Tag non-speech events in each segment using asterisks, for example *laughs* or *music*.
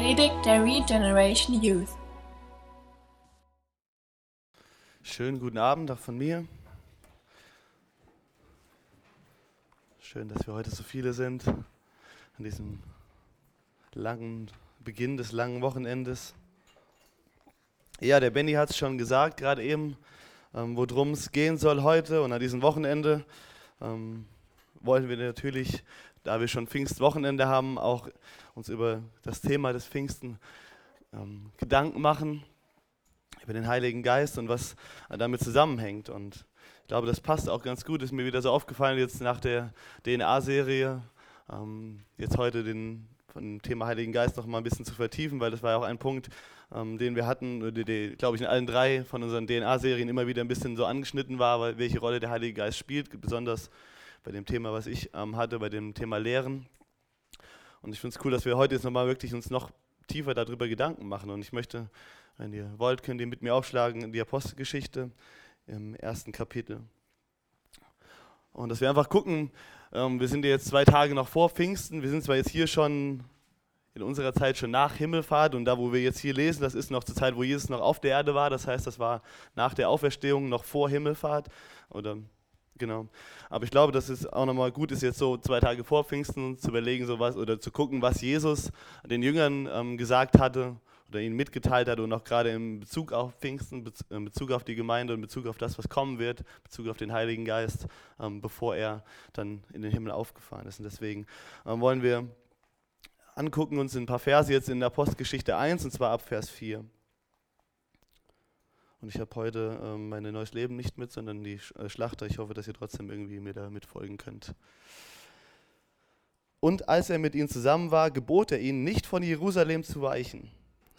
Predigt der Regeneration Youth. Schönen guten Abend auch von mir. Schön, dass wir heute so viele sind an diesem langen Beginn des langen Wochenendes. Ja, der Benny hat es schon gesagt, gerade eben, ähm, worum es gehen soll heute und an diesem Wochenende ähm, wollen wir natürlich, da wir schon Pfingstwochenende haben, auch uns über das Thema des Pfingsten ähm, Gedanken machen, über den Heiligen Geist und was damit zusammenhängt. Und ich glaube, das passt auch ganz gut, ist mir wieder so aufgefallen jetzt nach der DNA-Serie, ähm, jetzt heute den von dem Thema Heiligen Geist noch mal ein bisschen zu vertiefen, weil das war ja auch ein Punkt, ähm, den wir hatten, die, die, glaube ich, in allen drei von unseren DNA-Serien immer wieder ein bisschen so angeschnitten war, welche Rolle der Heilige Geist spielt, besonders bei dem Thema, was ich ähm, hatte, bei dem Thema Lehren. Und ich finde es cool, dass wir heute jetzt nochmal wirklich uns noch tiefer darüber Gedanken machen. Und ich möchte, wenn ihr wollt, könnt ihr mit mir aufschlagen in die Apostelgeschichte im ersten Kapitel. Und dass wir einfach gucken, ähm, wir sind jetzt zwei Tage noch vor Pfingsten, wir sind zwar jetzt hier schon in unserer Zeit schon nach Himmelfahrt und da, wo wir jetzt hier lesen, das ist noch zur Zeit, wo Jesus noch auf der Erde war, das heißt, das war nach der Auferstehung, noch vor Himmelfahrt oder Genau. Aber ich glaube, dass es auch nochmal gut ist, jetzt so zwei Tage vor Pfingsten zu überlegen, so was, oder zu gucken, was Jesus den Jüngern ähm, gesagt hatte oder ihnen mitgeteilt hat und auch gerade in Bezug auf Pfingsten, in Bezug auf die Gemeinde und in Bezug auf das, was kommen wird, in Bezug auf den Heiligen Geist, ähm, bevor er dann in den Himmel aufgefahren ist. Und deswegen ähm, wollen wir angucken uns ein paar Verse jetzt in der Postgeschichte 1, und zwar ab Vers 4. Und ich habe heute ähm, mein neues Leben nicht mit, sondern die äh, Schlachter. Ich hoffe, dass ihr trotzdem irgendwie mir da mitfolgen könnt. Und als er mit ihnen zusammen war, gebot er ihnen, nicht von Jerusalem zu weichen,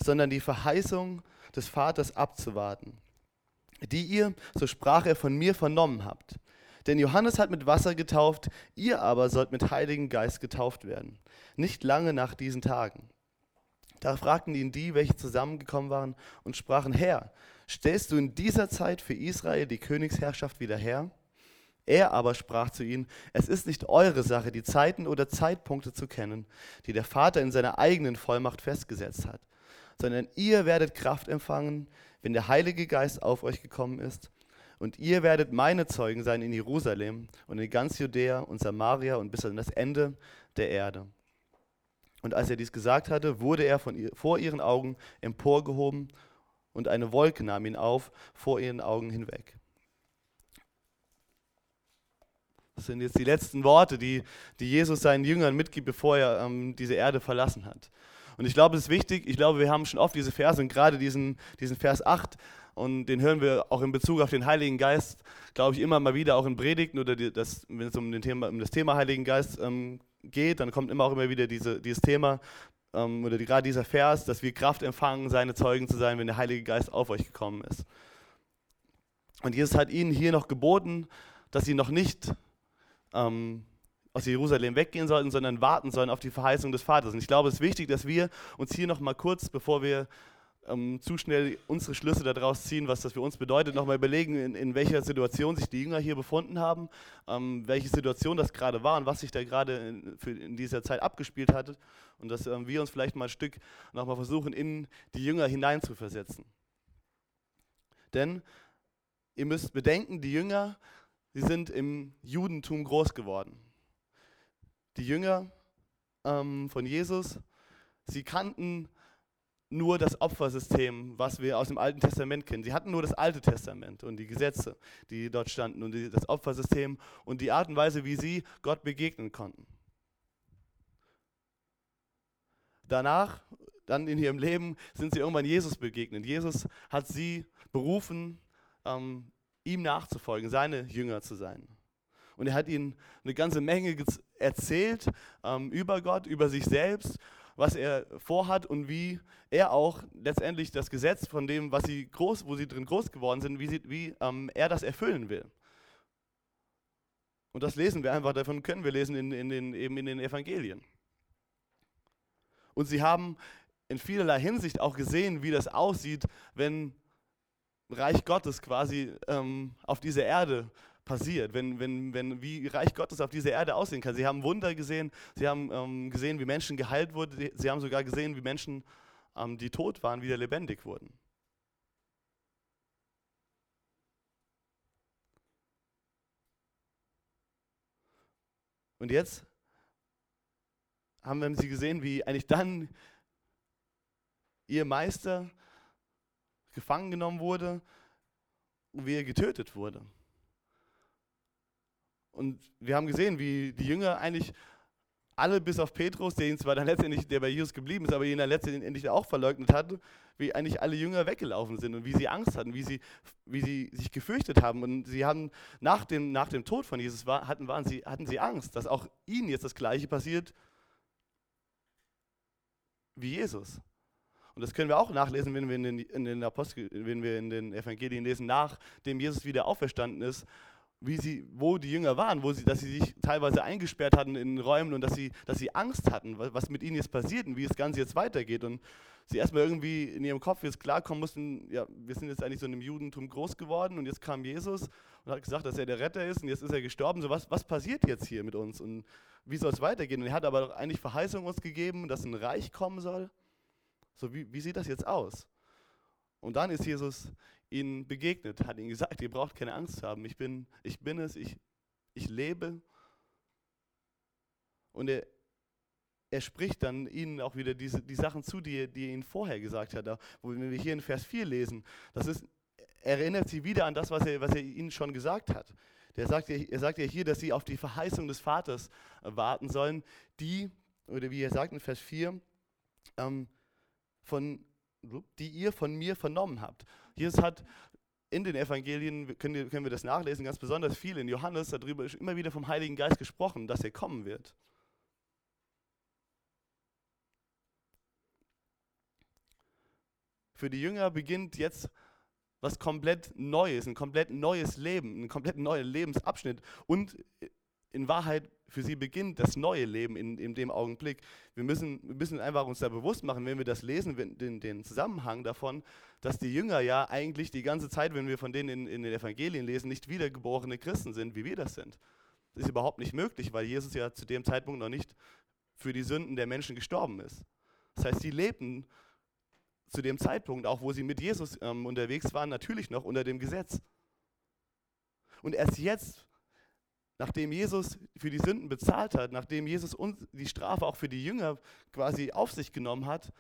sondern die Verheißung des Vaters abzuwarten, die ihr, so sprach er, von mir vernommen habt. Denn Johannes hat mit Wasser getauft, ihr aber sollt mit Heiligen Geist getauft werden. Nicht lange nach diesen Tagen. Da fragten ihn die, welche zusammengekommen waren, und sprachen, Herr, stellst du in dieser Zeit für Israel die Königsherrschaft wieder her? Er aber sprach zu ihnen, es ist nicht eure Sache, die Zeiten oder Zeitpunkte zu kennen, die der Vater in seiner eigenen Vollmacht festgesetzt hat, sondern ihr werdet Kraft empfangen, wenn der Heilige Geist auf euch gekommen ist. Und ihr werdet meine Zeugen sein in Jerusalem und in ganz Judäa und Samaria und bis an das Ende der Erde. Und als er dies gesagt hatte, wurde er von ihr, vor ihren Augen emporgehoben und eine Wolke nahm ihn auf vor ihren Augen hinweg. Das sind jetzt die letzten Worte, die, die Jesus seinen Jüngern mitgibt, bevor er ähm, diese Erde verlassen hat. Und ich glaube, es ist wichtig, ich glaube, wir haben schon oft diese Verse und gerade diesen, diesen Vers 8, und den hören wir auch in Bezug auf den Heiligen Geist, glaube ich, immer mal wieder auch in Predigten oder das, wenn es um, Thema, um das Thema Heiligen Geist ähm, geht, dann kommt immer auch immer wieder diese, dieses Thema ähm, oder gerade dieser Vers, dass wir Kraft empfangen, seine Zeugen zu sein, wenn der Heilige Geist auf euch gekommen ist. Und Jesus hat ihnen hier noch geboten, dass sie noch nicht ähm, aus Jerusalem weggehen sollten, sondern warten sollen auf die Verheißung des Vaters. Und ich glaube, es ist wichtig, dass wir uns hier noch mal kurz, bevor wir ähm, zu schnell unsere Schlüsse daraus ziehen, was das für uns bedeutet, nochmal überlegen, in, in, welcher Situation sich die Jünger hier befunden haben, ähm, welche Situation das gerade war und was sich da gerade in, in, dieser Zeit abgespielt hatte und dass ähm, wir uns vielleicht mal ein Stück nochmal versuchen, in die Jünger hineinzuversetzen. Denn ihr müsst bedenken, die Jünger, sie sind im Judentum groß geworden. Die Jünger ähm, von Jesus, sie kannten nur das Opfersystem, was wir aus dem Alten Testament kennen. Sie hatten nur das Alte Testament und die Gesetze, die dort standen und die, das Opfersystem und die Art und Weise, wie sie Gott begegnen konnten. Danach, dann in ihrem Leben, sind sie irgendwann Jesus begegnet. Jesus hat sie berufen, ähm, ihm nachzufolgen, seine Jünger zu sein. Und er hat ihnen eine ganze Menge erzählt ähm, über Gott, über sich selbst was er vorhat und wie er auch letztendlich das Gesetz von dem, was sie groß, wo sie drin groß geworden sind, wie, sie, wie ähm, er das erfüllen will. Und das lesen wir einfach, davon können wir lesen in, in den, eben in den Evangelien. Und sie haben in vielerlei Hinsicht auch gesehen, wie das aussieht, wenn Reich Gottes quasi ähm, auf dieser Erde passiert, wenn, wenn, wenn, wie Reich Gottes auf dieser Erde aussehen kann. Sie haben Wunder gesehen, sie haben ähm, gesehen, wie Menschen geheilt wurden, sie haben sogar gesehen, wie Menschen, ähm, die tot waren, wieder lebendig wurden. Und jetzt haben wir sie gesehen, wie eigentlich dann ihr Meister gefangen genommen wurde und wie er getötet wurde. Und wir haben gesehen, wie die Jünger eigentlich alle bis auf Petrus, der ihn zwar dann letztendlich, der bei Jesus geblieben ist, aber ihn dann letztendlich auch verleugnet hat, wie eigentlich alle Jünger weggelaufen sind und wie sie Angst hatten, wie sie, wie sie sich gefürchtet haben. Und sie haben nach dem, nach dem Tod von Jesus war, hatten, waren sie, hatten sie Angst, dass auch ihnen jetzt das Gleiche passiert wie Jesus. Und das können wir auch nachlesen, wenn wir in den, in den Apostel, wenn wir in den Evangelien lesen, nachdem Jesus wieder auferstanden ist, wie sie, wo die Jünger waren, wo sie, dass sie sich teilweise eingesperrt hatten in Räumen und dass sie, dass sie Angst hatten, was mit ihnen jetzt passiert und wie das Ganze jetzt weitergeht. Und sie erstmal irgendwie in ihrem Kopf jetzt klarkommen mussten, ja, wir sind jetzt eigentlich so in einem Judentum groß geworden und jetzt kam Jesus und hat gesagt, dass er der Retter ist und jetzt ist er gestorben. So, was, was passiert jetzt hier mit uns und wie soll es weitergehen? Und er hat aber eigentlich Verheißung uns gegeben, dass ein Reich kommen soll. So, wie, wie sieht das jetzt aus? Und dann ist Jesus ihnen begegnet, hat ihnen gesagt, ihr braucht keine Angst zu haben, ich bin, ich bin es, ich, ich lebe. Und er, er spricht dann ihnen auch wieder diese, die Sachen zu, die, die er ihnen vorher gesagt hat. Wo wir hier in Vers 4 lesen, das ist, er erinnert sie wieder an das, was er, was er ihnen schon gesagt hat. Der sagt er sagt ja hier, dass sie auf die Verheißung des Vaters warten sollen, die, oder wie er sagt in Vers 4, ähm, von die ihr von mir vernommen habt. Jesus hat in den Evangelien, können, wir das nachlesen, ganz besonders viel. In Johannes darüber ist immer wieder vom Heiligen Geist gesprochen, dass er kommen wird. Für die Jünger beginnt jetzt was komplett Neues, ein komplett neues Leben, ein komplett neuer Lebensabschnitt. Und in Wahrheit für sie beginnt das neue Leben in, in dem Augenblick. Wir müssen, wir müssen einfach uns da bewusst machen, wenn wir das lesen, den, den Zusammenhang davon, dass die Jünger ja eigentlich die ganze Zeit, wenn wir von denen in, in den Evangelien lesen, nicht wiedergeborene Christen sind, wie wir das sind. Das ist überhaupt nicht möglich, weil Jesus ja zu dem Zeitpunkt noch nicht für die Sünden der Menschen gestorben ist. Das heißt, sie lebten zu dem Zeitpunkt, auch wo sie mit Jesus ähm, unterwegs waren, natürlich noch unter dem Gesetz. Und erst jetzt nachdem Jesus für die Sünden bezahlt hat, nachdem Jesus die Strafe auch für die Jünger quasi auf sich genommen hat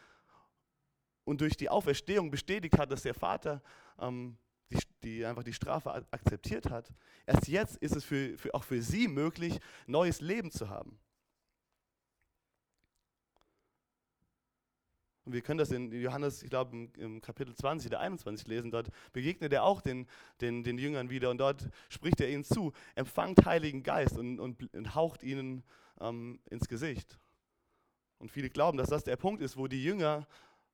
und durch die Auferstehung bestätigt hat, dass der Vater ähm, die, die, einfach die Strafe akzeptiert hat, erst jetzt ist es für, für, auch für sie möglich, neues Leben zu haben. Und wir können das in Johannes, ich glaube, im, Kapitel 20 oder 21 lesen. Dort begegnet er auch den, den, den Jüngern wieder und dort spricht er ihnen zu: Empfangt Heiligen Geist und, und, und haucht ihnen ähm, ins Gesicht. Und viele glauben, dass das der Punkt ist, wo die Jünger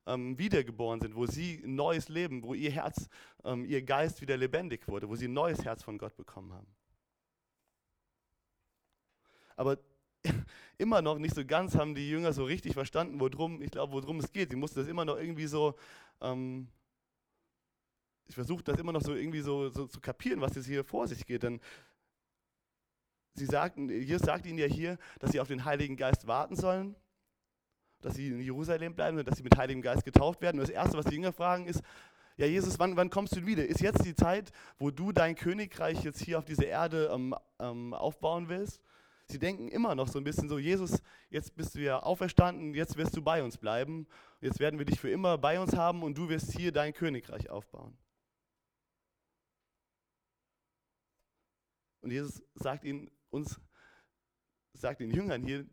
ähm, wiedergeboren sind, wo sie ein neues Leben, wo ihr Herz, ähm, ihr Geist wieder lebendig wurde, wo sie ein neues Herz von Gott bekommen haben. Aber immer noch nicht so ganz haben die Jünger so richtig verstanden, worum, ich glaube, worum es geht. Sie mussten das immer noch irgendwie so, ähm, ich versuche das immer noch so irgendwie so, so, zu kapieren, was jetzt hier vor sich geht. Denn sie sagten, Jesus sagt ihnen ja hier, dass sie auf den Heiligen Geist warten sollen, dass sie in Jerusalem bleiben und dass sie mit Heiligem Geist getauft werden. Und das Erste, was die Jünger fragen, ist, ja Jesus, wann, wann kommst du wieder? Ist jetzt die Zeit, wo du dein Königreich jetzt hier auf dieser Erde ähm, ähm, aufbauen willst? Sie denken immer noch so ein bisschen so, Jesus, jetzt bist du ja auferstanden, jetzt wirst du bei uns bleiben, jetzt werden wir dich für immer bei uns haben und du wirst hier dein Königreich aufbauen. Und Jesus sagt ihnen, uns, sagt den Jüngern hier,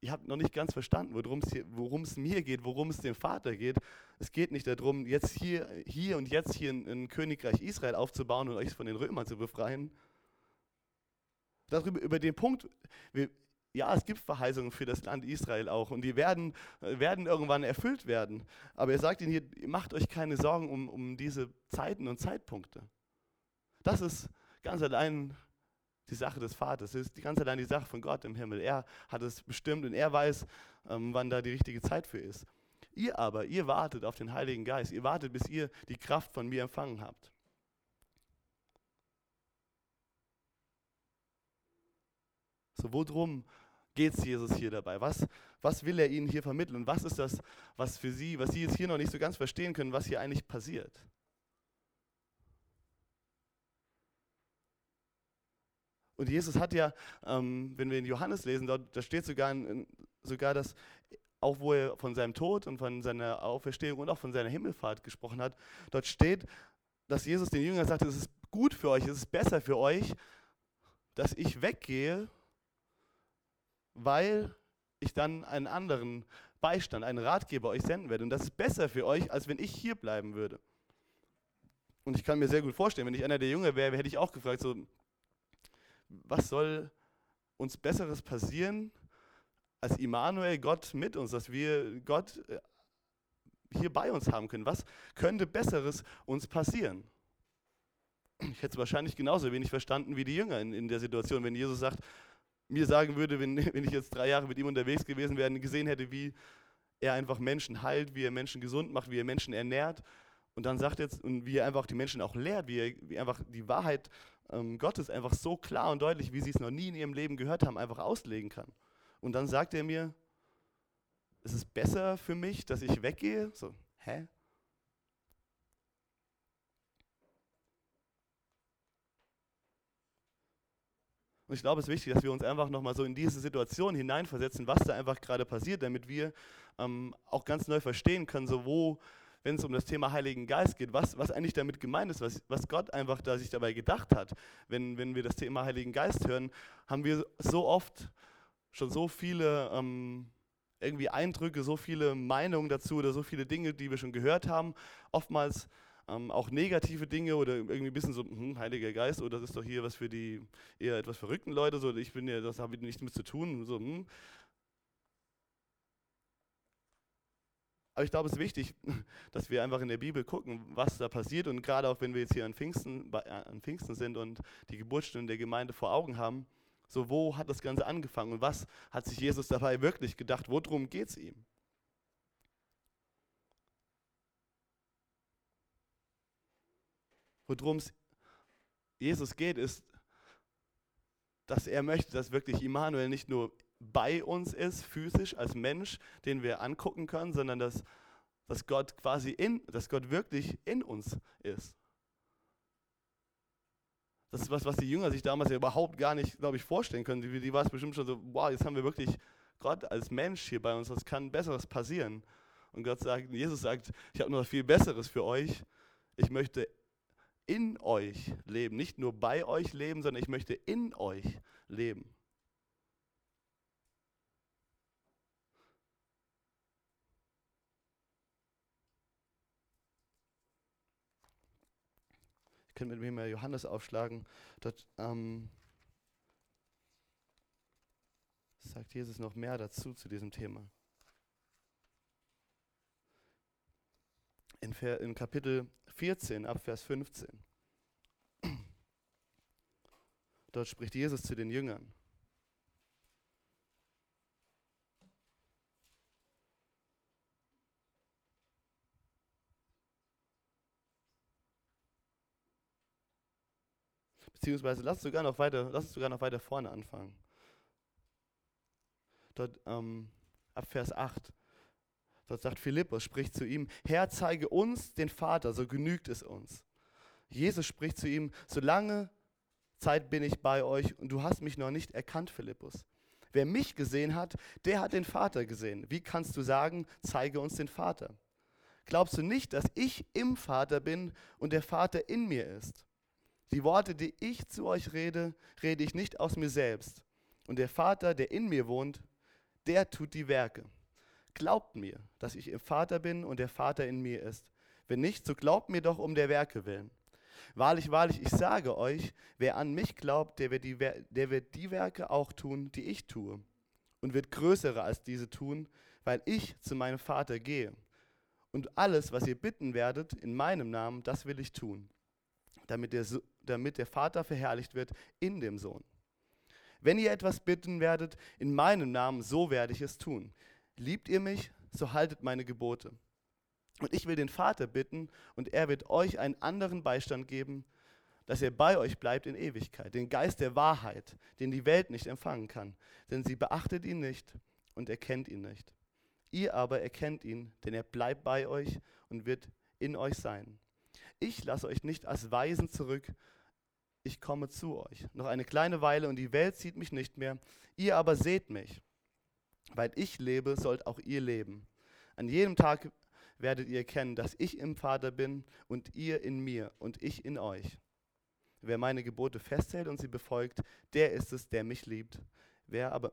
ihr habt noch nicht ganz verstanden, worum es mir geht, worum es dem Vater geht. Es geht nicht darum, jetzt hier, hier und jetzt hier ein, ein Königreich Israel aufzubauen und euch von den Römern zu befreien, darüber, über den Punkt, wir, ja, es gibt Verheißungen für das Land Israel auch und die werden, werden irgendwann erfüllt werden. Aber er sagt ihnen hier, macht euch keine Sorgen um, um diese Zeiten und Zeitpunkte. Das ist ganz allein die Sache des Vaters, das ist ganz allein die Sache von Gott im Himmel. Er hat es bestimmt und er weiß, ähm, wann da die richtige Zeit für ist. Ihr aber, ihr wartet auf den Heiligen Geist, ihr wartet, bis ihr die Kraft von mir empfangen habt. So, worum geht es Jesus hier dabei? Was, was will er ihnen hier vermitteln? Und was ist das, was für sie, was sie jetzt hier noch nicht so ganz verstehen können, was hier eigentlich passiert? Und Jesus hat ja, ähm, wenn wir in Johannes lesen, dort, da steht sogar, sogar, dass auch wo er von seinem Tod und von seiner Auferstehung und auch von seiner Himmelfahrt gesprochen hat, dort steht, dass Jesus den Jüngern sagte, es ist gut für euch, es ist besser für euch, dass ich weggehe, weil ich dann einen anderen Beistand, einen Ratgeber euch senden werde. Und das ist besser für euch, als wenn ich hier bleiben würde. Und ich kann mir sehr gut vorstellen, wenn ich einer der Jünger wäre, hätte ich auch gefragt, so, was soll uns Besseres passieren, als Immanuel, Gott mit uns, dass wir Gott äh, hier bei uns haben können? Was könnte Besseres uns passieren? Ich hätte es wahrscheinlich genauso wenig verstanden wie die Jünger in, in der Situation, wenn Jesus sagt, mir sagen würde, wenn, *laughs* wenn ich jetzt drei Jahre mit ihm unterwegs gewesen wäre und gesehen hätte, wie er einfach Menschen heilt, wie er Menschen gesund macht, wie er Menschen ernährt. Und dann sagt jetzt, und wie er einfach die Menschen auch lehrt, wie er wie einfach die Wahrheit ähm, Gottes einfach so klar und deutlich, wie sie es noch nie in ihrem Leben gehört haben, einfach auslegen kann. Und dann sagt er mir, es ist besser für mich, dass ich weggehe. So, hä? Und ich glaube, es ist wichtig, dass wir uns einfach nochmal so in diese Situation hineinversetzen, was da einfach gerade passiert, damit wir ähm, auch ganz neu verstehen können, so wo, wenn es um das Thema Heiligen Geist geht, was, was eigentlich damit gemeint ist, was, was Gott einfach da sich dabei gedacht hat. Wenn, wenn wir das Thema Heiligen Geist hören, haben wir so oft schon so viele ähm, irgendwie Eindrücke, so viele Meinungen dazu oder so viele Dinge, die wir schon gehört haben. Oftmals ähm, auch negative Dinge oder irgendwie ein bisschen so, hm, Heiliger Geist, oder oh, das ist doch hier was für die eher etwas verrückten Leute, so ich bin ja, das habe ich nichts mit zu tun. So, hm. Aber ich glaube, es ist wichtig, *laughs* dass wir einfach in der Bibel gucken, was da passiert. Und gerade auch wenn wir jetzt hier an Pfingsten, äh, an Pfingsten sind und die Geburtsstunde der Gemeinde vor Augen haben, so wo hat das Ganze angefangen und was hat sich Jesus dabei wirklich gedacht? Worum geht es ihm? Worum es Jesus geht, ist, dass er möchte, dass wirklich Immanuel nicht nur bei uns ist, physisch als Mensch, den wir angucken können, sondern dass, dass Gott quasi in, dass Gott wirklich in uns ist. Das ist was, was die Jünger sich damals ja überhaupt gar nicht, glaube ich, vorstellen können. Die, die war es bestimmt schon so, wow, jetzt haben wir wirklich Gott als Mensch hier bei uns, was kann Besseres passieren? Und Gott sagt, Jesus sagt, ich habe noch viel Besseres für euch. Ich möchte in euch leben. Nicht nur bei euch leben, sondern ich möchte in euch leben. Ich könnte mit mir mal Johannes aufschlagen. Dort ähm, sagt Jesus noch mehr dazu zu diesem Thema. in, Kapitel 14 ab Vers 15. Dort spricht Jesus zu den Jüngern. Beziehungsweise lass sogar noch weiter, lass sogar noch weiter vorne anfangen. Dort ähm, ab Vers 8. Dort sagt Philippus, spricht zu ihm, Herr, zeige uns den Vater, so genügt es uns. Jesus spricht zu ihm, solange Zeit bin ich bei euch und du hast mich noch nicht erkannt, Philippus. Wer mich gesehen hat, der hat den Vater gesehen. Wie kannst du sagen, zeige uns den Vater? Glaubst du nicht, dass ich im Vater bin und der Vater in mir ist? Die Worte, die ich zu euch rede, rede ich nicht aus mir selbst. Und der Vater, der in mir wohnt, der tut die Werke. Glaubt mir, dass ich im Vater bin und der Vater in mir ist. Wenn nicht, so glaubt mir doch um der Werke willen. Wahrlich, wahrlich, ich sage euch, wer an mich glaubt, der wird, die, der wird die Werke auch tun, die ich tue, und wird größere als diese tun, weil ich zu meinem Vater gehe. Und alles, was ihr bitten werdet in meinem Namen, das will ich tun, damit der, damit der Vater verherrlicht wird in dem Sohn. Wenn ihr etwas bitten werdet in meinem Namen, so werde ich es tun. Liebt ihr mich, so haltet meine Gebote. Und ich will den Vater bitten, und er wird euch einen anderen Beistand geben, dass er bei euch bleibt in Ewigkeit, den Geist der Wahrheit, den die Welt nicht empfangen kann, denn sie beachtet ihn nicht und erkennt ihn nicht. Ihr aber erkennt ihn, denn er bleibt bei euch und wird in euch sein. Ich lasse euch nicht als Weisen zurück, ich komme zu euch. Noch eine kleine Weile und die Welt sieht mich nicht mehr. Ihr aber seht mich. Weil ich lebe, sollt auch ihr leben. An jedem Tag werdet ihr erkennen, dass ich im Vater bin und ihr in mir und ich in euch. Wer meine Gebote festhält und sie befolgt, der ist es, der mich liebt. Wer aber,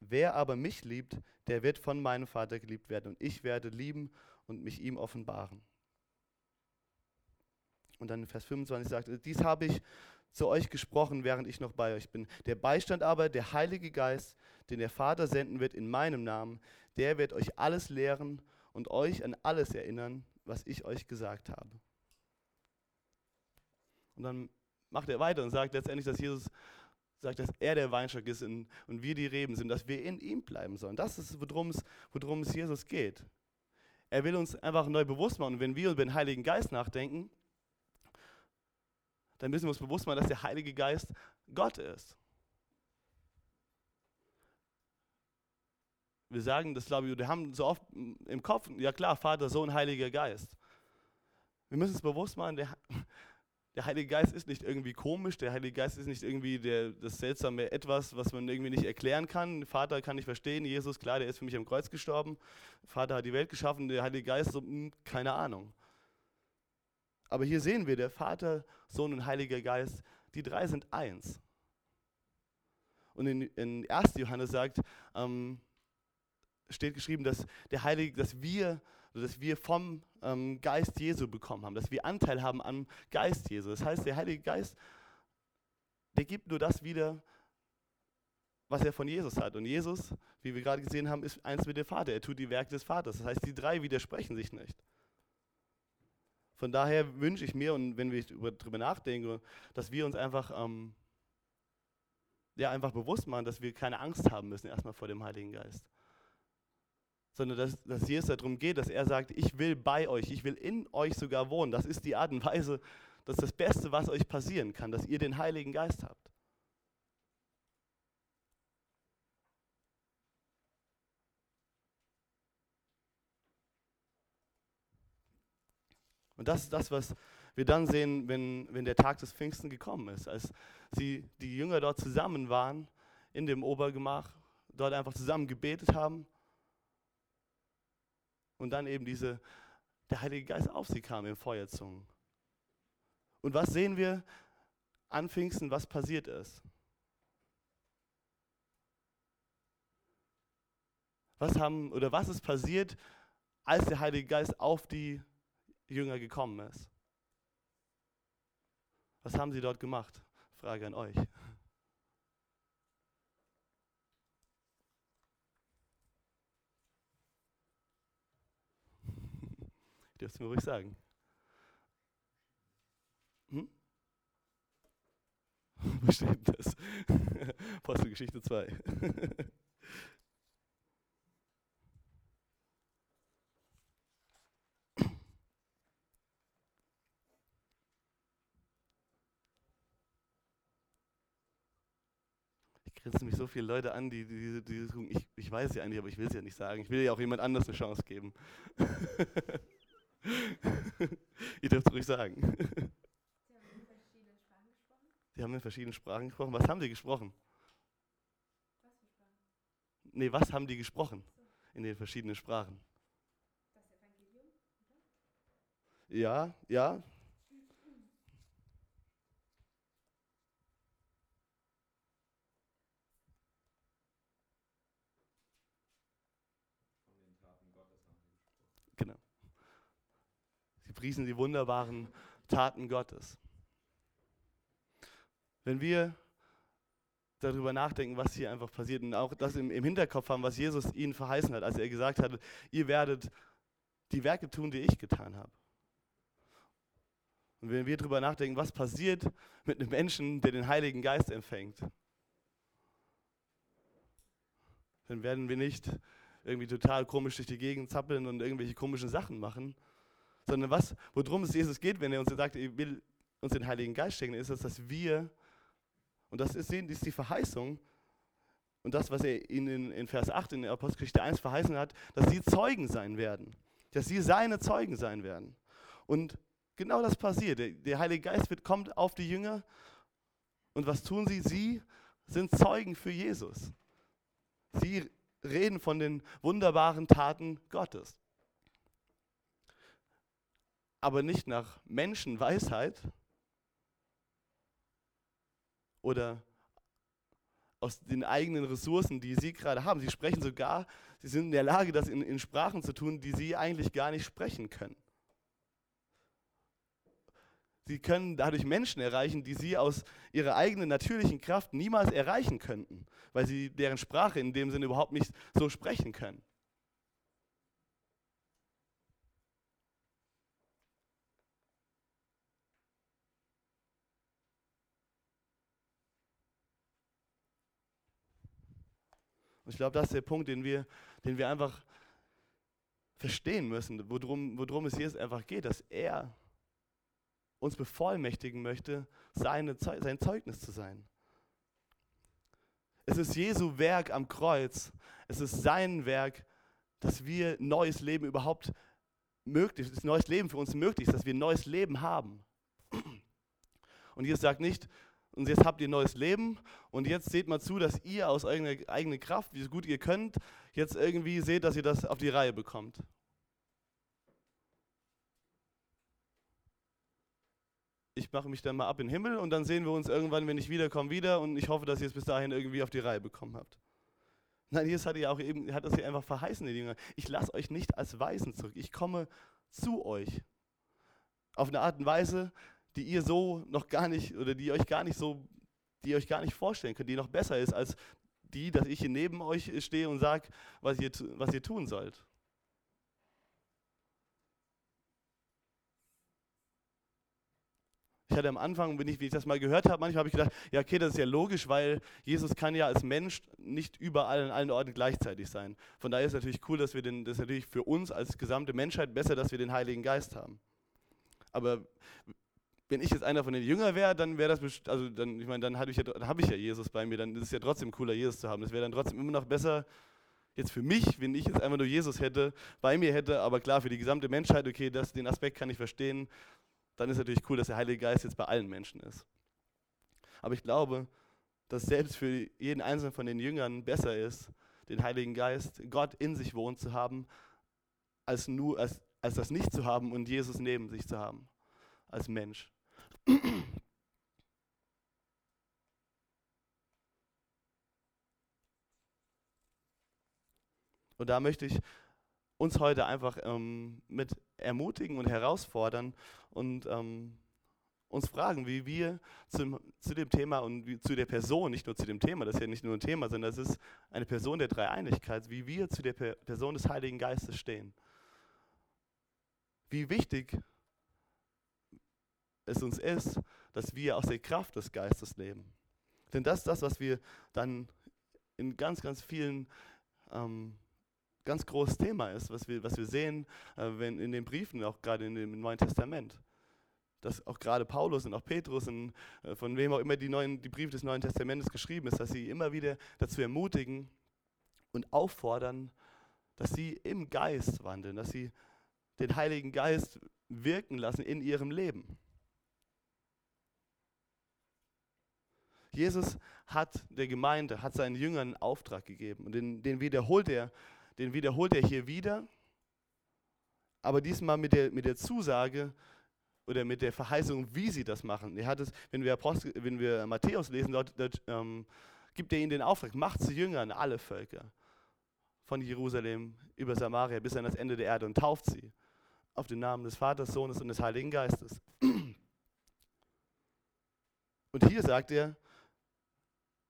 wer aber mich liebt, der wird von meinem Vater geliebt werden und ich werde lieben und mich ihm offenbaren. Und dann in Vers 25 sagt, dies habe ich zu euch gesprochen, während ich noch bei euch bin. Der Beistand aber, der Heilige Geist, den der Vater senden wird in meinem Namen, der wird euch alles lehren und euch an alles erinnern, was ich euch gesagt habe. Und dann macht er weiter und sagt letztendlich, dass Jesus sagt, dass er der Weinstock ist und wir die Reben sind, dass wir in ihm bleiben sollen. Das ist, worum es, worum es Jesus geht. Er will uns einfach neu bewusst machen. Wenn wir über den Heiligen Geist nachdenken, dann müssen wir uns bewusst machen, dass der Heilige Geist Gott ist. Wir sagen das, glaube ich, wir haben so oft im Kopf, ja klar, Vater, Sohn, Heiliger Geist. Wir müssen uns bewusst machen, der, der Heilige Geist ist nicht irgendwie komisch, der Heilige Geist ist nicht irgendwie der, das seltsame Etwas, was man irgendwie nicht erklären kann. Vater kann ich verstehen, Jesus, klar, der ist für mich am Kreuz gestorben. Vater hat die Welt geschaffen, der Heilige Geist, so, hm, keine Ahnung. Aber hier sehen wir, der Vater, Sohn und Heiliger Geist, die drei sind eins. Und in, in 1. Johannes sagt, ähm, steht geschrieben, dass der Heilige, dass wir, dass wir vom ähm, Geist Jesu bekommen haben, dass wir Anteil haben am Geist Jesu. Das heißt, der Heilige Geist, der gibt nur das wieder, was er von Jesus hat. Und Jesus, wie wir gerade gesehen haben, ist eins mit dem Vater. Er tut die Werke des Vaters. Das heißt, die drei widersprechen sich nicht. Von daher wünsche ich mir, und wenn wir darüber nachdenken, dass wir uns einfach, ähm, ja, einfach bewusst machen, dass wir keine Angst haben müssen erstmal vor dem Heiligen Geist sondern dass, dass Jesus darum geht, dass er sagt, ich will bei euch, ich will in euch sogar wohnen. Das ist die Art und Weise, das ist das Beste, was euch passieren kann, dass ihr den Heiligen Geist habt. Und das ist das, was wir dann sehen, wenn, wenn der Tag des Pfingsten gekommen ist, als sie, die Jünger dort zusammen waren, in dem Obergemach, dort einfach zusammen gebetet haben und dann eben diese, der Heilige Geist auf sie kam in Feuerzungen. Und was sehen wir an Pfingsten, was passiert ist? Was haben oder was ist passiert, als der Heilige Geist auf die Jünger gekommen ist? Was haben sie dort gemacht? Frage an euch. *laughs* Dürft ihr mir ruhig sagen. Hm? *laughs* Wo steht das? *laughs* Apostelgeschichte 2. grinsen mich so viele Leute an, die, die, die, die ich, ich weiß ja eigentlich, aber ich will es ja nicht sagen. Ich will ja auch jemand anders eine Chance geben. *laughs* Ihr dürft es ruhig sagen. *laughs* Sie haben in verschiedenen Sprachen gesprochen? Sie haben in verschiedenen Sprachen gesprochen. Was haben Sie gesprochen? Was für Sprachen? Nee, was haben die gesprochen in den verschiedenen Sprachen? Das Evangelium? Ja, ja. Genau. Sie priesen die wunderbaren Taten Gottes. Wenn wir darüber nachdenken, was hier einfach passiert und auch das im, im Hinterkopf haben, was Jesus ihnen verheißen hat, als er gesagt hat, ihr werdet die Werke tun, die ich getan habe. Und wenn wir darüber nachdenken, was passiert mit einem Menschen, der den Heiligen Geist empfängt, dann werden wir nicht irgendwie total komisch durch die Gegend zappeln und irgendwelche komischen Sachen machen, sondern was, worum es Jesus geht, wenn er uns sagt, er will uns den Heiligen Geist schenkt, ist es, dass wir, und das ist, ist die Verheißung, und das, was er ihnen in Vers 8 in der Apostelgeschichte 1 verheißen hat, dass sie Zeugen sein werden. Dass sie seine Zeugen sein werden. Und genau das passiert. Der, der Heilige Geist wird, kommt auf die Jünger. Und was tun sie? Sie sind Zeugen für Jesus. Sie reden von den wunderbaren Taten Gottes. Aber nicht nach Menschenweisheit oder aus den eigenen Ressourcen, die sie gerade haben. Sie sprechen sogar, sie sind in der Lage, das in, in Sprachen zu tun, die sie eigentlich gar nicht sprechen können. Sie können dadurch Menschen erreichen, die sie aus ihrer eigenen natürlichen Kraft niemals erreichen könnten, weil sie deren Sprache in dem Sinne überhaupt nicht so sprechen können. Und ich glaube, das ist der Punkt, den wir, den wir einfach verstehen müssen, worum, worum es jetzt einfach geht, dass er uns bevollmächtigen möchte, seine, sein Zeugnis zu sein. Es ist Jesu Werk am Kreuz, es ist sein Werk, dass wir neues Leben überhaupt möglich ist, neues Leben für uns möglich ist, dass wir neues Leben haben. Und Jesus sagt nicht, und jetzt habt ihr neues Leben und jetzt seht mal zu, dass ihr aus eurer eigenen Kraft, wie gut ihr könnt, jetzt irgendwie seht, dass ihr das auf die Reihe bekommt. Ich mache mich dann mal ab in den Himmel und dann sehen wir uns irgendwann, wenn ich wiederkomme, wieder und ich hoffe, dass ihr es bis dahin irgendwie auf die Reihe bekommen habt. Nein, Jesus hat ja auch eben, hat das hier einfach verheißen, die Jünger. Ich lasse euch nicht als Weisen zurück. Ich komme zu euch. Auf eine Art und Weise, die ihr so noch gar nicht oder die euch gar nicht so, die ihr euch gar nicht vorstellen könnt, die noch besser ist als die, dass ich hier neben euch stehe und sage, was ihr, was ihr tun sollt. Ich hatte am Anfang, wenn ich, wenn ich das mal gehört habe, manchmal habe ich gedacht, ja, okay, das ist ja logisch, weil Jesus kann ja als Mensch nicht überall an allen Orten gleichzeitig sein. Von daher ist es natürlich cool, dass wir den, das ist natürlich für uns als gesamte Menschheit besser, dass wir den Heiligen Geist haben. Aber wenn ich jetzt einer von den Jüngern wäre, dann wäre das, also dann, ich meine, dann habe ich, ja, hab ich ja Jesus bei mir, dann ist es ja trotzdem cooler, Jesus zu haben. Das wäre dann trotzdem immer noch besser, jetzt für mich, wenn ich jetzt einfach nur Jesus hätte, bei mir hätte, aber klar, für die gesamte Menschheit, okay, das, den Aspekt kann ich verstehen, dann ist natürlich cool, dass der Heilige Geist jetzt bei allen Menschen ist. Aber ich glaube, dass selbst für jeden einzelnen von den Jüngern besser ist, den Heiligen Geist, Gott in sich wohnen zu haben, als, nur, als, als das nicht zu haben und Jesus neben sich zu haben, als Mensch. Und da möchte ich uns heute einfach ähm, mit ermutigen und herausfordern und ähm, uns fragen, wie wir zum, zu dem Thema und wie, zu der Person, nicht nur zu dem Thema, das ist ja nicht nur ein Thema, sondern es ist eine Person der Dreieinigkeit, wie wir zu der Person des Heiligen Geistes stehen. Wie wichtig es uns ist, dass wir aus der Kraft des Geistes leben. Denn das ist das, was wir dann in ganz, ganz vielen ähm, ganz großes Thema ist, was wir, was wir sehen äh, wenn in den Briefen, auch gerade in dem Neuen Testament. Dass auch gerade Paulus und auch Petrus und äh, von wem auch immer die, neuen, die Briefe des Neuen Testamentes geschrieben ist, dass sie immer wieder dazu ermutigen und auffordern, dass sie im Geist wandeln, dass sie den Heiligen Geist wirken lassen in ihrem Leben. Jesus hat der Gemeinde, hat seinen Jüngern einen Auftrag gegeben und den, den, wiederholt er, den wiederholt er hier wieder, aber diesmal mit der, mit der Zusage oder mit der Verheißung, wie sie das machen. Er hat es, wenn wir, Apostel, wenn wir Matthäus lesen, dort, dort ähm, gibt er ihnen den Auftrag, macht zu Jüngern alle Völker von Jerusalem über Samaria bis an das Ende der Erde und tauft sie auf den Namen des Vaters, Sohnes und des Heiligen Geistes. *clears throat* Und hier sagt er,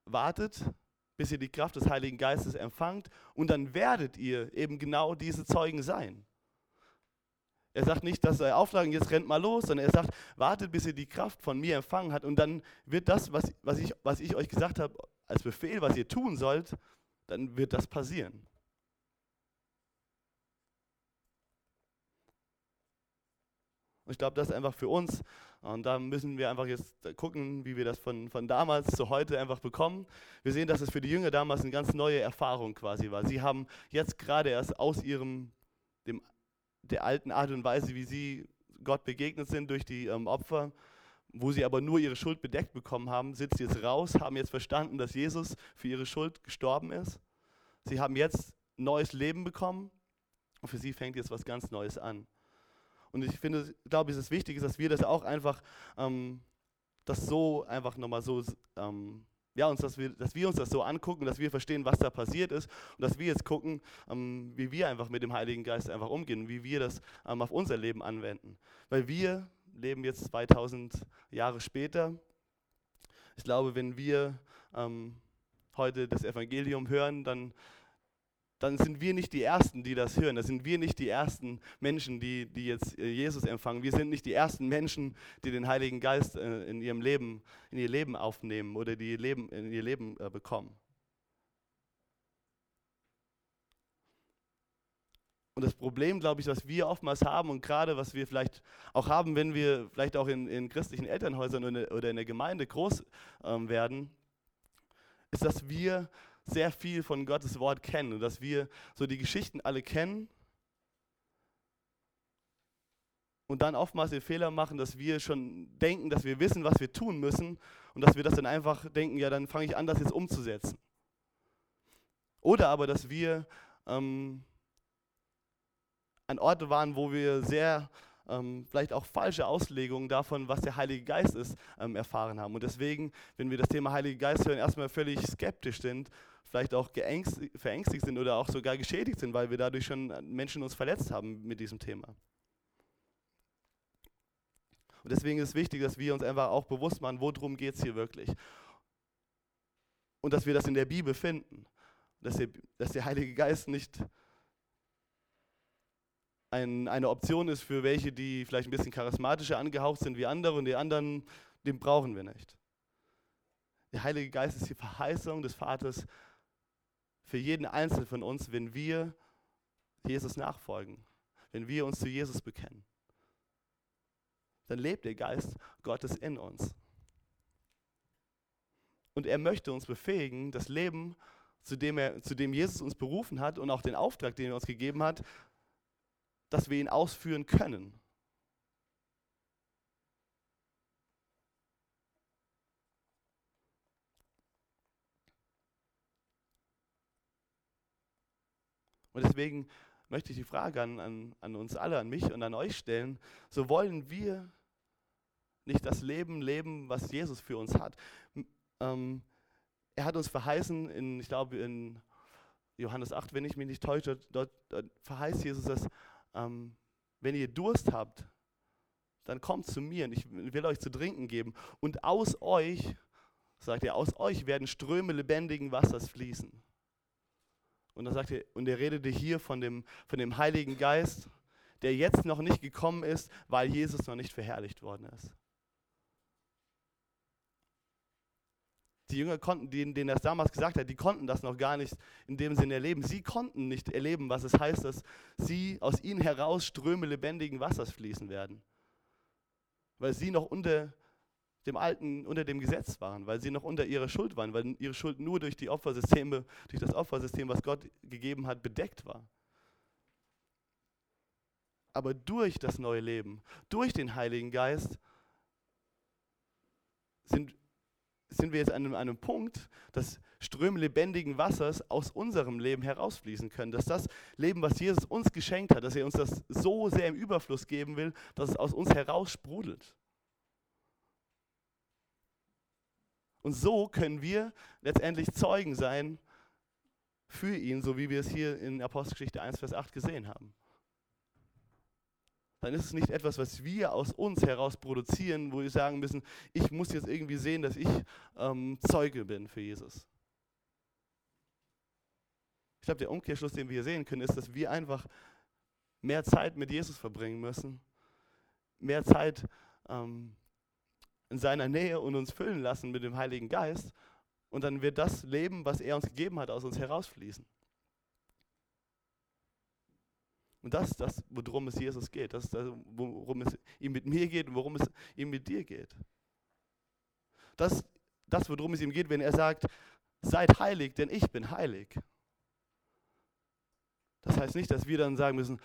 wartet, bis ihr die Kraft des Heiligen Geistes empfangt und dann werdet ihr eben genau diese Zeugen sein. Er sagt nicht, dass er Auftrag jetzt rennt mal los, sondern er sagt, wartet, bis ihr die Kraft von mir empfangen habt und dann wird das, was, was, ich, was ich euch gesagt habe, als Befehl, was ihr tun sollt, dann wird das passieren. Und ich glaube, das ist einfach für uns Und da müssen wir einfach jetzt gucken, wie wir das von, von damals zu heute einfach bekommen. Wir sehen, dass es für die Jünger damals eine ganz neue Erfahrung quasi war. Sie haben jetzt gerade erst aus ihrem, dem, der alten Art und Weise, wie sie Gott begegnet sind durch die ähm, Opfer, wo sie aber nur ihre Schuld bedeckt bekommen haben, sind sie jetzt raus, haben jetzt verstanden, dass Jesus für ihre Schuld gestorben ist. Sie haben jetzt neues Leben bekommen und für sie fängt jetzt was ganz Neues an. Und ich finde, glaube es ist wichtig, dass wir das auch einfach, ähm, das so einfach nochmal so, ähm, ja, uns, dass wir, dass wir uns das so angucken, dass wir verstehen, was da passiert ist und dass wir jetzt gucken, ähm, wie wir einfach mit dem Heiligen Geist einfach umgehen, wie wir das ähm, auf unser Leben anwenden. Weil wir leben jetzt 2000 Jahre später. Ich glaube, wenn wir ähm, heute das Evangelium hören, dann dann sind wir nicht die Ersten, die das hören. Dann sind wir nicht die ersten Menschen, die, die jetzt äh, Jesus empfangen. Wir sind nicht die ersten Menschen, die den Heiligen Geist äh, in ihrem Leben, in ihr Leben aufnehmen oder die Leben, in ihr Leben äh, bekommen. Und das Problem, glaube ich, was wir oftmals haben und gerade was wir vielleicht auch haben, wenn wir vielleicht auch in, in christlichen Elternhäusern oder in der Gemeinde groß ähm, werden, ist, dass wir sehr viel von Gottes Wort kennen und dass wir so die Geschichten alle kennen und dann oftmals den Fehler machen, dass wir schon denken, dass wir wissen, was wir tun müssen und dass wir das dann einfach denken, ja, dann fange ich an, das jetzt umzusetzen. Oder aber, dass wir ähm, an Orte waren, wo wir sehr ähm, vielleicht auch falsche Auslegungen davon, was der Heilige Geist ist, ähm, erfahren haben. Und deswegen, wenn wir das Thema Heilige Geist hören, erstmal völlig skeptisch sind vielleicht auch verängstigt sind oder auch sogar geschädigt sind, weil wir dadurch schon Menschen uns verletzt haben mit diesem Thema. Und deswegen ist es wichtig, dass wir uns einfach auch bewusst machen, worum geht es hier wirklich. Und dass wir das in der Bibel finden. Dass der, dass der Heilige Geist nicht ein, eine Option ist für welche, die vielleicht ein bisschen charismatischer angehaucht sind wie andere und die anderen, den brauchen wir nicht. Der Heilige Geist ist die Verheißung des Vaters für jeden Einzelnen von uns, wenn wir Jesus nachfolgen, wenn wir uns zu Jesus bekennen. Dann lebt der Geist Gottes in uns. Und er möchte uns befähigen, das Leben, zu dem, er, zu dem Jesus uns berufen hat und auch den Auftrag, den er uns gegeben hat, dass wir ihn ausführen können. Und deswegen möchte ich die Frage an, an, an uns alle, an mich und an euch stellen, so wollen wir nicht das Leben leben, was Jesus für uns hat. Ähm, er hat uns verheißen, in, ich glaube in Johannes 8, wenn ich mich nicht täusche, dort, dort verheißt Jesus, dass ähm, wenn ihr Durst habt, dann kommt zu mir und ich will euch zu trinken geben. Und aus euch, sagt er, aus euch werden Ströme lebendigen Wassers fließen. Und dann sagt er, und er redete hier von dem, von dem Heiligen Geist, der jetzt noch nicht gekommen ist, weil Jesus noch nicht verherrlicht worden ist. Die Jünger konnten, denen, er es damals gesagt hat, die konnten das noch gar nicht in dem Sinne erleben. Sie konnten nicht erleben, was es heißt, dass sie aus ihnen heraus Ströme lebendigen Wassers fließen werden. Weil sie noch unter dem Alten unter dem Gesetz waren, weil sie noch unter ihrer Schuld waren, weil ihre Schuld nur durch die Opfersysteme, durch das Opfersystem, was Gott gegeben hat, bedeckt war. Aber durch das neue Leben, durch den Heiligen Geist, sind, sind wir jetzt an einem, an einem Punkt, dass Ströme lebendigen Wassers aus unserem Leben herausfließen können. Dass das Leben, was Jesus uns geschenkt hat, dass er uns das so sehr im Überfluss geben will, dass es aus uns heraus sprudelt. Und so können wir letztendlich Zeugen sein für ihn, so wie wir es hier in Apostelgeschichte 1, Vers 8 gesehen haben. Dann ist es nicht etwas, was wir aus uns heraus produzieren, wo wir sagen müssen, ich muss jetzt irgendwie sehen, dass ich ähm, Zeuge bin für Jesus. Ich glaube, der Umkehrschluss, den wir hier sehen können, ist, dass wir einfach mehr Zeit mit Jesus verbringen müssen, mehr Zeit ähm, in seiner Nähe und uns füllen lassen mit dem Heiligen Geist. Und dann wird das Leben, was er uns gegeben hat, aus uns herausfließen. Und das ist das, worum es Jesus geht. Das ist das, worum es ihm mit mir geht und worum es ihm mit dir geht. Das ist das, worum es ihm geht, wenn er sagt, seid heilig, denn ich bin heilig. Das heißt nicht, dass wir dann sagen müssen,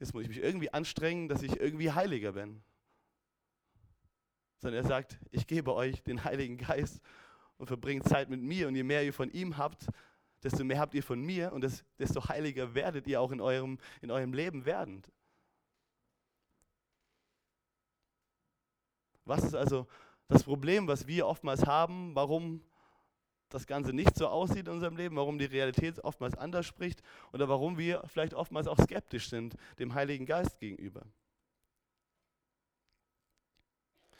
jetzt muss ich mich irgendwie anstrengen, dass ich irgendwie heiliger bin. Sondern er sagt, ich gebe euch den Heiligen Geist und verbringt Zeit mit mir. Und je mehr ihr von ihm habt, desto mehr habt ihr von mir und desto heiliger werdet ihr auch in eurem, in eurem Leben werden. Was ist also das Problem, was wir oftmals haben, warum das Ganze nicht so aussieht in unserem Leben, warum die Realität oftmals anders spricht oder warum wir vielleicht oftmals auch skeptisch sind dem Heiligen Geist gegenüber.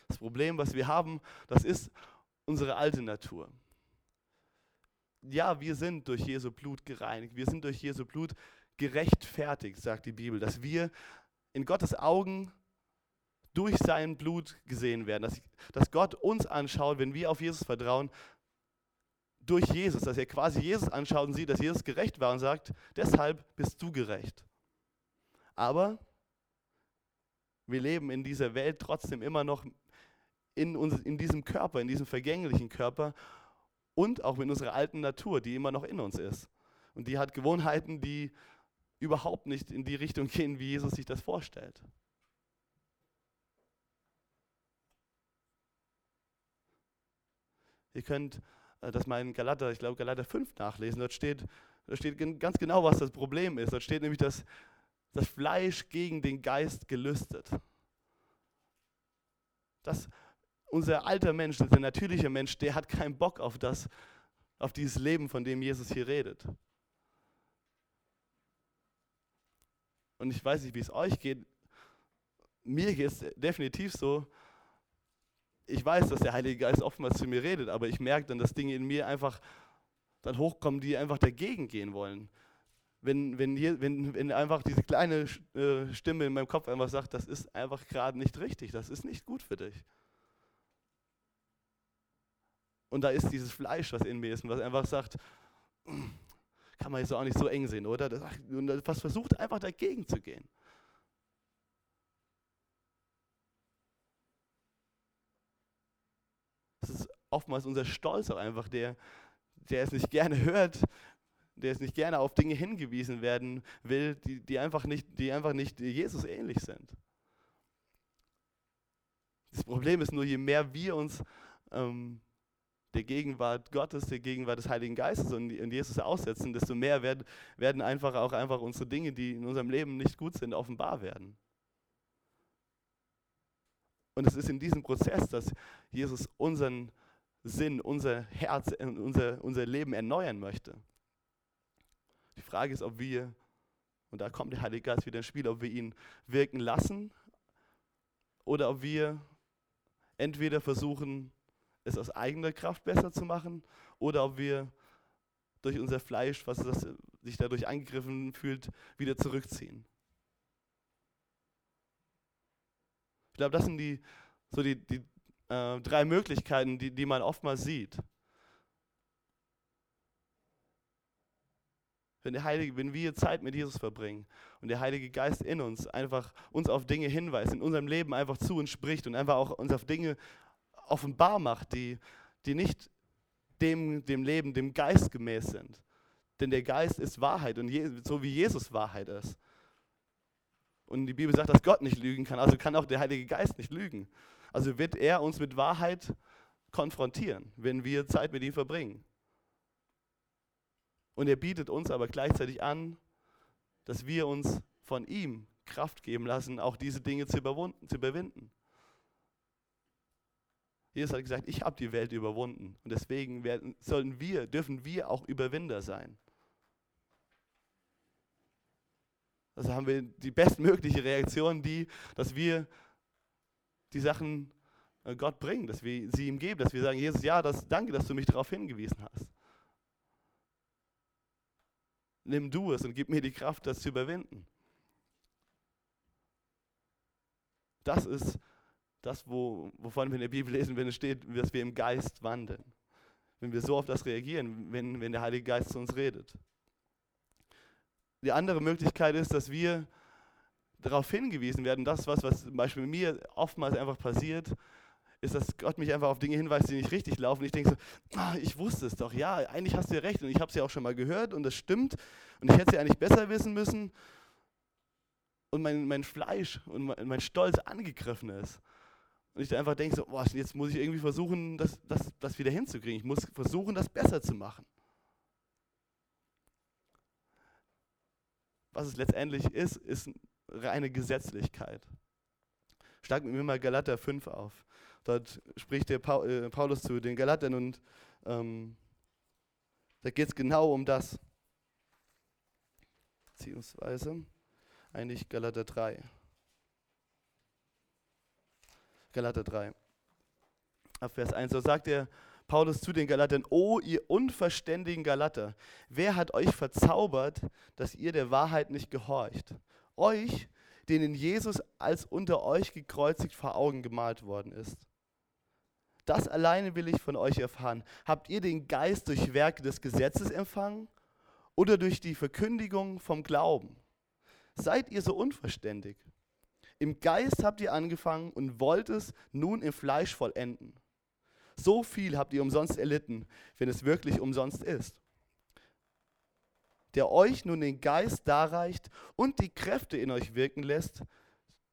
Das Problem, was wir haben, das ist unsere alte Natur. Ja, wir sind durch Jesu Blut gereinigt, wir sind durch Jesu Blut gerechtfertigt, sagt die Bibel, dass wir in Gottes Augen durch sein Blut gesehen werden, dass, dass Gott uns anschaut, wenn wir auf Jesus vertrauen, durch Jesus, dass er quasi Jesus anschaut und sieht, dass Jesus gerecht war und sagt, deshalb bist du gerecht. Aber wir leben in dieser Welt trotzdem immer noch in, uns, in diesem Körper, in diesem vergänglichen Körper und auch mit unserer alten Natur, die immer noch in uns ist. Und die hat Gewohnheiten, die überhaupt nicht in die Richtung gehen, wie Jesus sich das vorstellt. Ihr könnt äh, das mal in Galater, ich glaube Galater 5 nachlesen. Dort steht, dort steht ganz genau, was das Problem ist. Dort steht nämlich, dass das Fleisch gegen den Geist gelüstet. Das, unser alter Mensch, der natürliche Mensch, der hat keinen Bock auf das, auf dieses Leben, von dem Jesus hier redet. Und ich weiß nicht, wie es euch geht. Mir geht es definitiv so, ich weiß, dass der Heilige Geist oftmals zu mir redet, aber ich merke dann, dass Dinge in mir einfach dann hochkommen, die einfach dagegen gehen wollen. Wenn, wenn, hier, wenn, wenn einfach diese kleine äh, Stimme in meinem Kopf einfach sagt, das ist einfach gerade nicht richtig, das ist nicht gut für dich. Und da ist dieses Fleisch, was in mir ist und was einfach sagt, *clears throat* kann man jetzt auch nicht so eng sehen, oder? Das, was versucht einfach dagegen zu gehen. Das ist oftmals unser Stolz auch einfach, der, der es nicht gerne hört, der es nicht gerne auf Dinge hingewiesen werden will, die, die, einfach, nicht, die einfach nicht Jesus ähnlich sind. Das Problem ist nur, je mehr wir uns ähm, der Gegenwart Gottes, der Gegenwart des Heiligen Geistes und, und Jesus aussetzen, desto mehr werden, werden einfach auch einfach unsere Dinge, die in unserem Leben nicht gut sind, offenbar werden. Und es ist in diesem Prozess, dass Jesus unseren Sinn, unser Herz, unser, unser Leben erneuern möchte. Die Frage ist, ob wir, und da kommt der Heilige Geist wieder ins Spiel, ob wir ihn wirken lassen oder ob wir entweder versuchen, es aus eigener Kraft besser zu machen oder ob wir durch unser Fleisch, was das, sich dadurch angegriffen fühlt, wieder zurückziehen. Ich glaube, das sind die, so die, die äh, drei Möglichkeiten, die, die man oftmals sieht. Wenn, der Heilige, wenn wir Zeit mit Jesus verbringen und der Heilige Geist in uns einfach uns auf Dinge hinweist, in unserem Leben einfach zu uns spricht und einfach auch uns auf Dinge offenbar macht, die, die nicht dem, dem Leben, dem Geist gemäß sind. Denn der Geist ist Wahrheit und je, so wie Jesus Wahrheit ist. Und die Bibel sagt, dass Gott nicht lügen kann, also kann auch der Heilige Geist nicht lügen. Also wird er uns mit Wahrheit konfrontieren, wenn wir Zeit mit ihm verbringen. Und er bietet uns aber gleichzeitig an, dass wir uns von ihm Kraft geben lassen, auch diese Dinge zu, zu überwinden. Jesus hat gesagt, ich habe die Welt überwunden und deswegen werden, sollen wir, dürfen wir auch Überwinder sein. Also haben wir die bestmögliche Reaktion, die, dass wir die Sachen äh, Gott bringen, dass wir sie ihm geben, dass wir sagen, Jesus, ja, das, danke, dass du mich darauf hingewiesen hast. Nimm du es und gib mir die Kraft, das zu überwinden. Das ist das, wo, wovon wir in der Bibel lesen, wenn es steht, dass wir im Geist wandeln. Wenn wir so auf das reagieren, wenn, wenn der Heilige Geist zu uns redet. Die andere Möglichkeit ist, dass wir darauf hingewiesen werden, das was, was zum Beispiel mir oftmals einfach passiert, ist, dass Gott mich einfach auf Dinge hinweist, die nicht richtig laufen. Ich denke so, ah, ich wusste es doch, ja, eigentlich hast du ja recht und ich habe es ja auch schon mal gehört und das stimmt und ich hätte es ja eigentlich besser wissen müssen und mein, mein Fleisch und mein, mein Stolz angegriffen ist. Und ich einfach denke so, boah, jetzt muss ich irgendwie versuchen, das, das, das wieder hinzukriegen. Ich muss versuchen, das besser zu machen. Was es letztendlich ist, ist reine Gesetzlichkeit. Schlag mit mir mal Galater 5 auf. Dort spricht der äh, Paulus zu den Galatern und ähm, da geht es genau um das. Beziehungsweise eigentlich Galater 3. Galater 3. Ab Vers 1. So sagt er Paulus zu den Galatern, O ihr unverständigen Galater, wer hat euch verzaubert, dass ihr der Wahrheit nicht gehorcht? Euch, denen Jesus als unter euch gekreuzigt vor Augen gemalt worden ist. Das alleine will ich von euch erfahren. Habt ihr den Geist durch Werke des Gesetzes empfangen oder durch die Verkündigung vom Glauben? Seid ihr so unverständig? Im Geist habt ihr angefangen und wollt es nun im Fleisch vollenden. So viel habt ihr umsonst erlitten, wenn es wirklich umsonst ist. Der euch nun den Geist darreicht und die Kräfte in euch wirken lässt,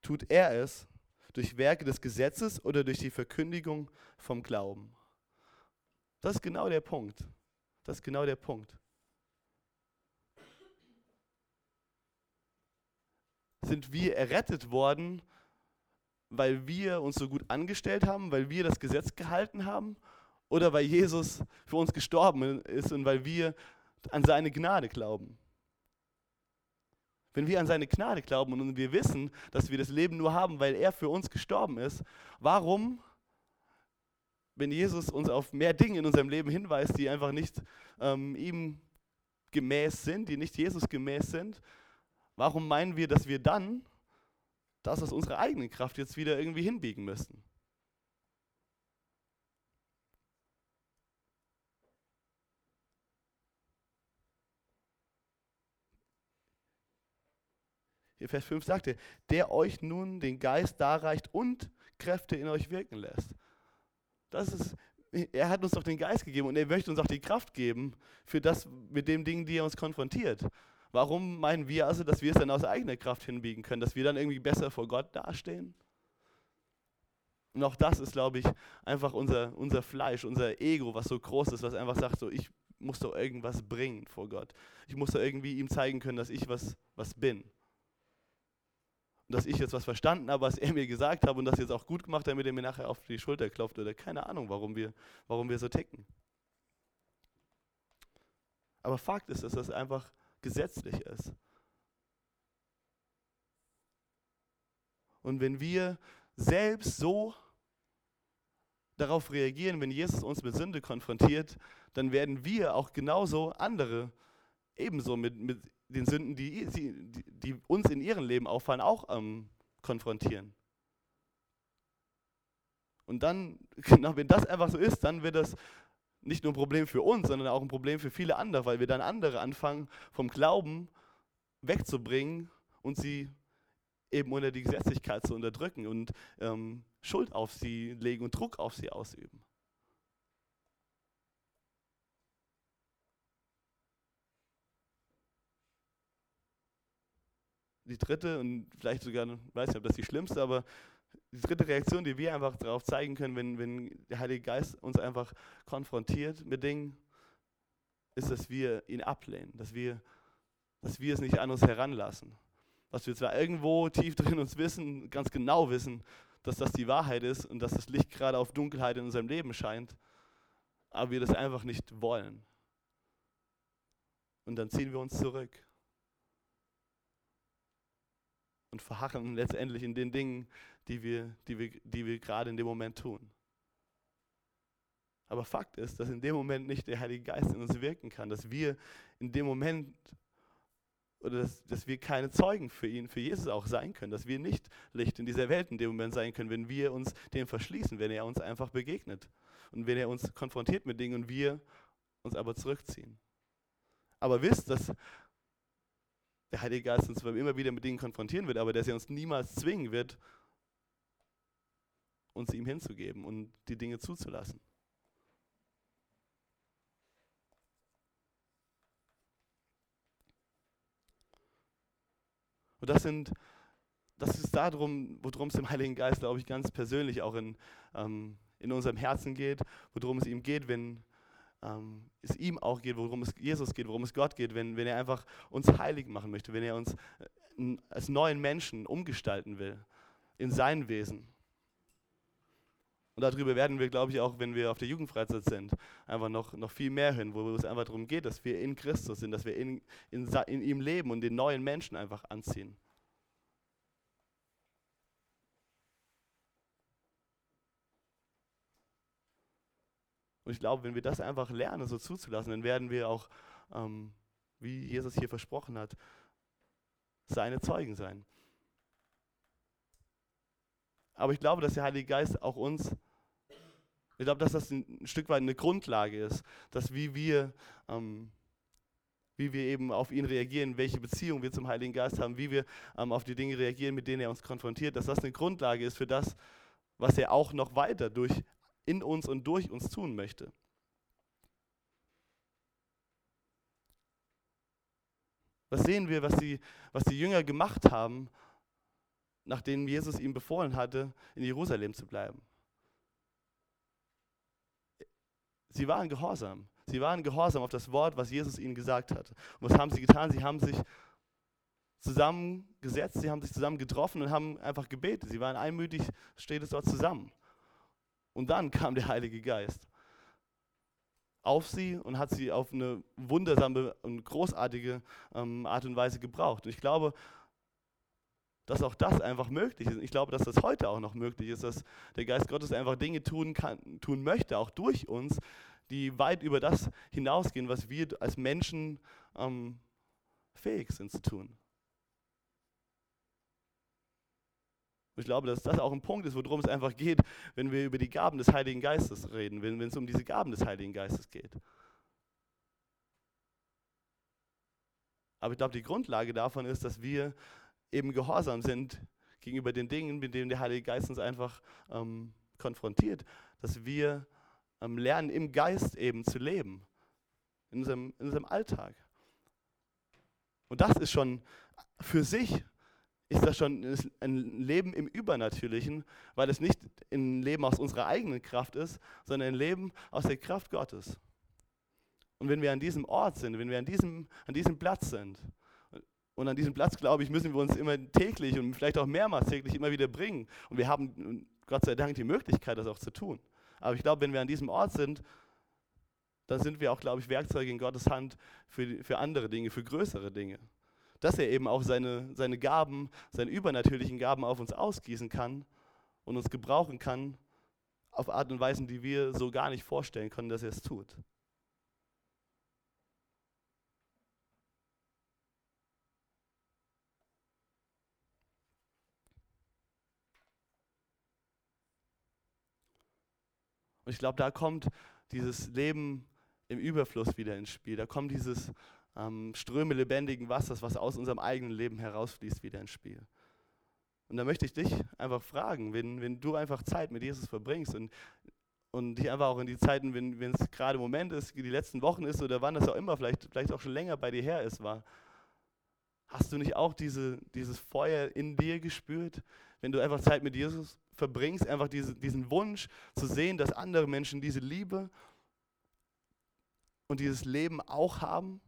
tut er es durch Werke des Gesetzes oder durch die Verkündigung vom Glauben. Das ist genau der Punkt. Das ist genau der Punkt. Sind wir errettet worden, weil wir uns so gut angestellt haben, weil wir das Gesetz gehalten haben oder weil Jesus für uns gestorben ist und weil wir an seine Gnade glauben? Wenn wir an seine Gnade glauben und wir wissen, dass wir das Leben nur haben, weil er für uns gestorben ist, warum, wenn Jesus uns auf mehr Dinge in unserem Leben hinweist, die einfach nicht ähm, ihm gemäß sind, die nicht Jesus gemäß sind, warum meinen wir, dass wir dann das aus unserer eigenen Kraft jetzt wieder irgendwie hinbiegen müssen? Hier Vers 5 sagte, der euch nun den Geist darreicht und Kräfte in euch wirken lässt. Das ist, er hat uns doch den Geist gegeben und er möchte uns auch die Kraft geben für das mit dem Ding, die er uns konfrontiert. Warum meinen wir also, dass wir es dann aus eigener Kraft hinbiegen können, dass wir dann irgendwie besser vor Gott dastehen? Und auch das ist, glaube ich, einfach unser, unser Fleisch, unser Ego, was so groß ist, was einfach sagt, so ich muss doch irgendwas bringen vor Gott. Ich muss doch irgendwie ihm zeigen können, dass ich was, was bin dass ich jetzt was verstanden habe, was er mir gesagt hat und das jetzt auch gut gemacht, damit er mir nachher auf die Schulter klopft oder keine Ahnung, warum wir, warum wir so ticken. Aber Fakt ist, dass das einfach gesetzlich ist. Und wenn wir selbst so darauf reagieren, wenn Jesus uns mit Sünde konfrontiert, dann werden wir auch genauso andere ebenso mit, mit den Sünden, die, die, die uns in ihrem Leben auffallen, auch ähm, konfrontieren. Und dann, *laughs* genau, wenn das einfach so ist, dann wird das nicht nur ein Problem für uns, sondern auch ein Problem für viele andere, weil wir dann andere anfangen, vom Glauben wegzubringen und sie eben unter die Gesetzlichkeit zu unterdrücken und ähm, Schuld auf sie legen und Druck auf sie ausüben. die dritte und vielleicht sogar, weiß nicht, ob das die schlimmste, aber die dritte Reaktion, die wir einfach darauf zeigen können, wenn, wenn der Heilige Geist uns einfach konfrontiert mit Dingen, ist, dass wir ihn ablehnen, dass wir, dass wir es nicht an uns heranlassen. Dass wir zwar irgendwo tief drin uns wissen, ganz genau wissen, dass das die Wahrheit ist und dass das Licht gerade auf Dunkelheit in unserem Leben scheint, aber wir das einfach nicht wollen. Und dann ziehen wir uns zurück und verharren letztendlich in den Dingen, die wir, die wir, die wir gerade in dem Moment tun. Aber Fakt ist, dass in dem Moment nicht der Heilige Geist in uns wirken kann, dass wir in dem Moment oder dass, dass wir keine Zeugen für ihn, für Jesus auch sein können, dass wir nicht Licht in dieser Welt in dem Moment sein können, wenn wir uns dem verschließen, wenn er uns einfach begegnet und wenn er uns konfrontiert mit Dingen und wir uns aber zurückziehen. Aber wisst, dass der Heilige Geist uns immer wieder mit Dingen konfrontieren wird, aber dass er uns niemals zwingen wird, uns ihm hinzugeben und die Dinge zuzulassen. Und das sind, das ist darum, worum es dem Heiligen Geist, glaube ich, ganz persönlich auch in, ähm, in unserem Herzen geht, worum es ihm geht, wenn ähm, es ihm auch geht, worum es Jesus geht, worum es Gott geht, wenn, wenn er einfach uns heilig machen möchte, wenn er uns äh, als neuen Menschen umgestalten will in sein Wesen. Und darüber werden wir, glaube ich, auch, wenn wir auf der Jugendfreizeit sind, einfach noch, noch viel mehr hören, wo es einfach darum geht, dass wir in Christus sind, dass wir in, in, in ihm leben und den neuen Menschen einfach anziehen. Und ich glaube, wenn wir das einfach lernen, so zuzulassen, dann werden wir auch, ähm, wie Jesus hier versprochen hat, seine Zeugen sein. Aber ich glaube, dass der Heilige Geist auch uns, ich glaube, dass das ein, Stück weit eine Grundlage ist, dass wie wir, ähm, wie wir eben auf ihn reagieren, welche Beziehung wir zum Heiligen Geist haben, wie wir ähm, auf die Dinge reagieren, mit denen er uns konfrontiert, dass das eine Grundlage ist für das, was er auch noch weiter durch in uns und durch uns tun möchte. Was sehen wir, was die, was die Jünger gemacht haben, nachdem Jesus ihm befohlen hatte, in Jerusalem zu bleiben? Sie waren gehorsam. Sie waren gehorsam auf das Wort, was Jesus ihnen gesagt hat. Und was haben sie getan? Sie haben sich zusammengesetzt, sie haben sich zusammen getroffen und haben einfach gebetet. Sie waren einmütig, steht es dort zusammen. Und dann *laughs* kam der Heilige Geist auf sie und hat sie auf eine wundersame und großartige ähm, Art und Weise gebraucht. Und ich glaube, dass auch das einfach möglich ist. Ich glaube, dass das heute auch noch möglich ist, dass der Geist Gottes einfach Dinge tun kann, tun möchte, auch durch uns, die weit über das hinausgehen, was wir als Menschen ähm, fähig sind zu tun. Ich glaube, dass das auch ein Punkt ist, worum es einfach geht, wenn wir über die Gaben des Heiligen Geistes reden, wenn, wenn es um diese Gaben des Heiligen Geistes geht. Aber ich glaube, die Grundlage davon ist, dass wir eben gehorsam sind gegenüber den Dingen, mit denen der Heilige Geist uns einfach ähm, konfrontiert. Dass wir ähm, lernen, im Geist eben zu leben, in unserem, in unserem Alltag. Und das ist schon für sich ist das schon ein Leben im Übernatürlichen, weil es nicht ein Leben aus unserer eigenen Kraft ist, sondern ein Leben aus der Kraft Gottes. Und wenn wir an diesem Ort sind, wenn wir an diesem, an diesem Platz sind, und an diesem Platz, glaube ich, müssen wir uns immer täglich und vielleicht auch mehrmals täglich immer wieder bringen. Und wir haben Gott sei Dank die Möglichkeit, das auch zu tun. Aber ich glaube, wenn wir an diesem Ort sind, dann sind wir auch, glaube ich, Werkzeuge in Gottes Hand für, für andere Dinge, für größere Dinge dass er eben auch seine, seine Gaben, seine übernatürlichen Gaben auf uns ausgießen kann und uns gebrauchen kann auf Art und Weisen, die wir so gar nicht vorstellen können, dass er es tut. Und ich glaube, da kommt dieses Leben im Überfluss wieder ins Spiel. Da kommt dieses ähm, Ströme lebendigen Wassers, was aus unserem eigenen Leben herausfließt, wieder ins Spiel. Und da möchte ich dich einfach fragen, wenn, wenn du einfach Zeit mit Jesus verbringst und, und dich einfach auch in die Zeiten, wenn, es gerade Moment ist, die letzten Wochen ist oder wann das auch immer, vielleicht, vielleicht auch schon länger bei dir her ist, war, hast du nicht auch diese, dieses Feuer in dir gespürt, wenn du einfach Zeit mit Jesus verbringst, einfach diese, diesen Wunsch zu sehen, dass andere Menschen diese Liebe und dieses Leben auch haben?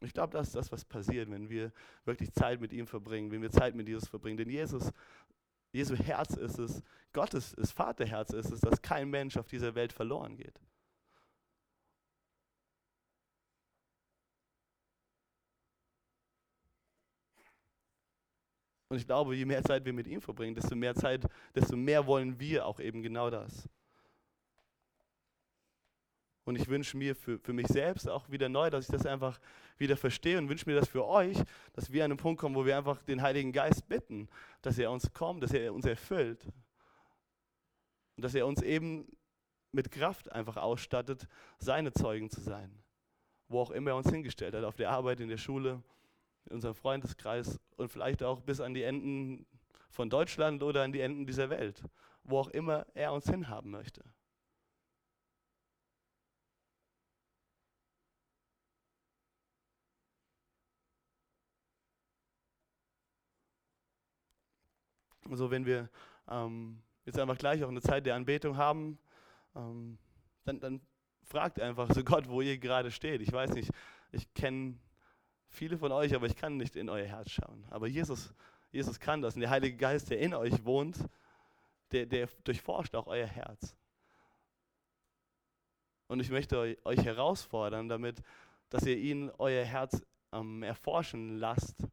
Ich glaube, das ist das, was passiert, wenn wir wirklich Zeit mit ihm verbringen, wenn wir Zeit mit Jesus verbringen. Denn Jesus, Jesu Herz ist es, Gottes ist Vaterherz ist es, dass kein Mensch auf dieser Welt verloren geht. Und ich glaube, je mehr Zeit wir mit ihm verbringen, desto mehr Zeit, desto mehr wollen wir auch eben genau das. Und ich wünsche mir für, für mich selbst auch wieder neu, dass ich das einfach wieder verstehe und wünsche mir das für euch, dass wir an einen Punkt kommen, wo wir einfach den Heiligen Geist bitten, dass er uns kommt, dass er uns erfüllt. Und dass er uns eben mit Kraft einfach ausstattet, seine Zeugen zu sein. wo auch immer er uns hingestellt hat, auf der Arbeit, in der Schule, in unserem Freundeskreis und vielleicht auch bis an die Enden von Deutschland oder an die Enden dieser Welt, wo auch immer er uns hinhaben möchte. So, wenn wir ähm, jetzt einfach gleich auch eine Zeit der Anbetung haben, ähm, dann, dann fragt einfach so Gott, wo ihr gerade steht. Ich weiß nicht, ich kenne viele von euch, aber ich kann nicht in euer Herz schauen. Aber Jesus, Jesus kann das. Und der Heilige Geist, der in euch wohnt, der, der durchforscht auch euer Herz. Und ich möchte euch herausfordern, damit, dass ihr ihn euer Herz ähm, erforschen lasst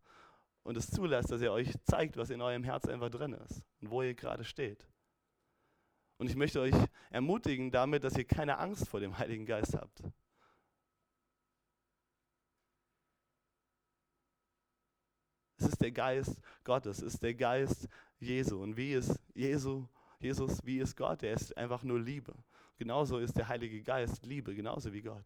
und es zulässt, dass er euch zeigt, was in eurem Herz einfach drin ist und wo ihr gerade steht. Und ich möchte euch ermutigen damit, dass ihr keine Angst vor dem Heiligen Geist habt. Es ist der Geist Gottes, es ist der Geist Jesu. Und wie ist Jesu, Jesus, wie ist Gott? Er ist einfach nur Liebe. Genauso ist der Heilige Geist Liebe, genauso wie Gott.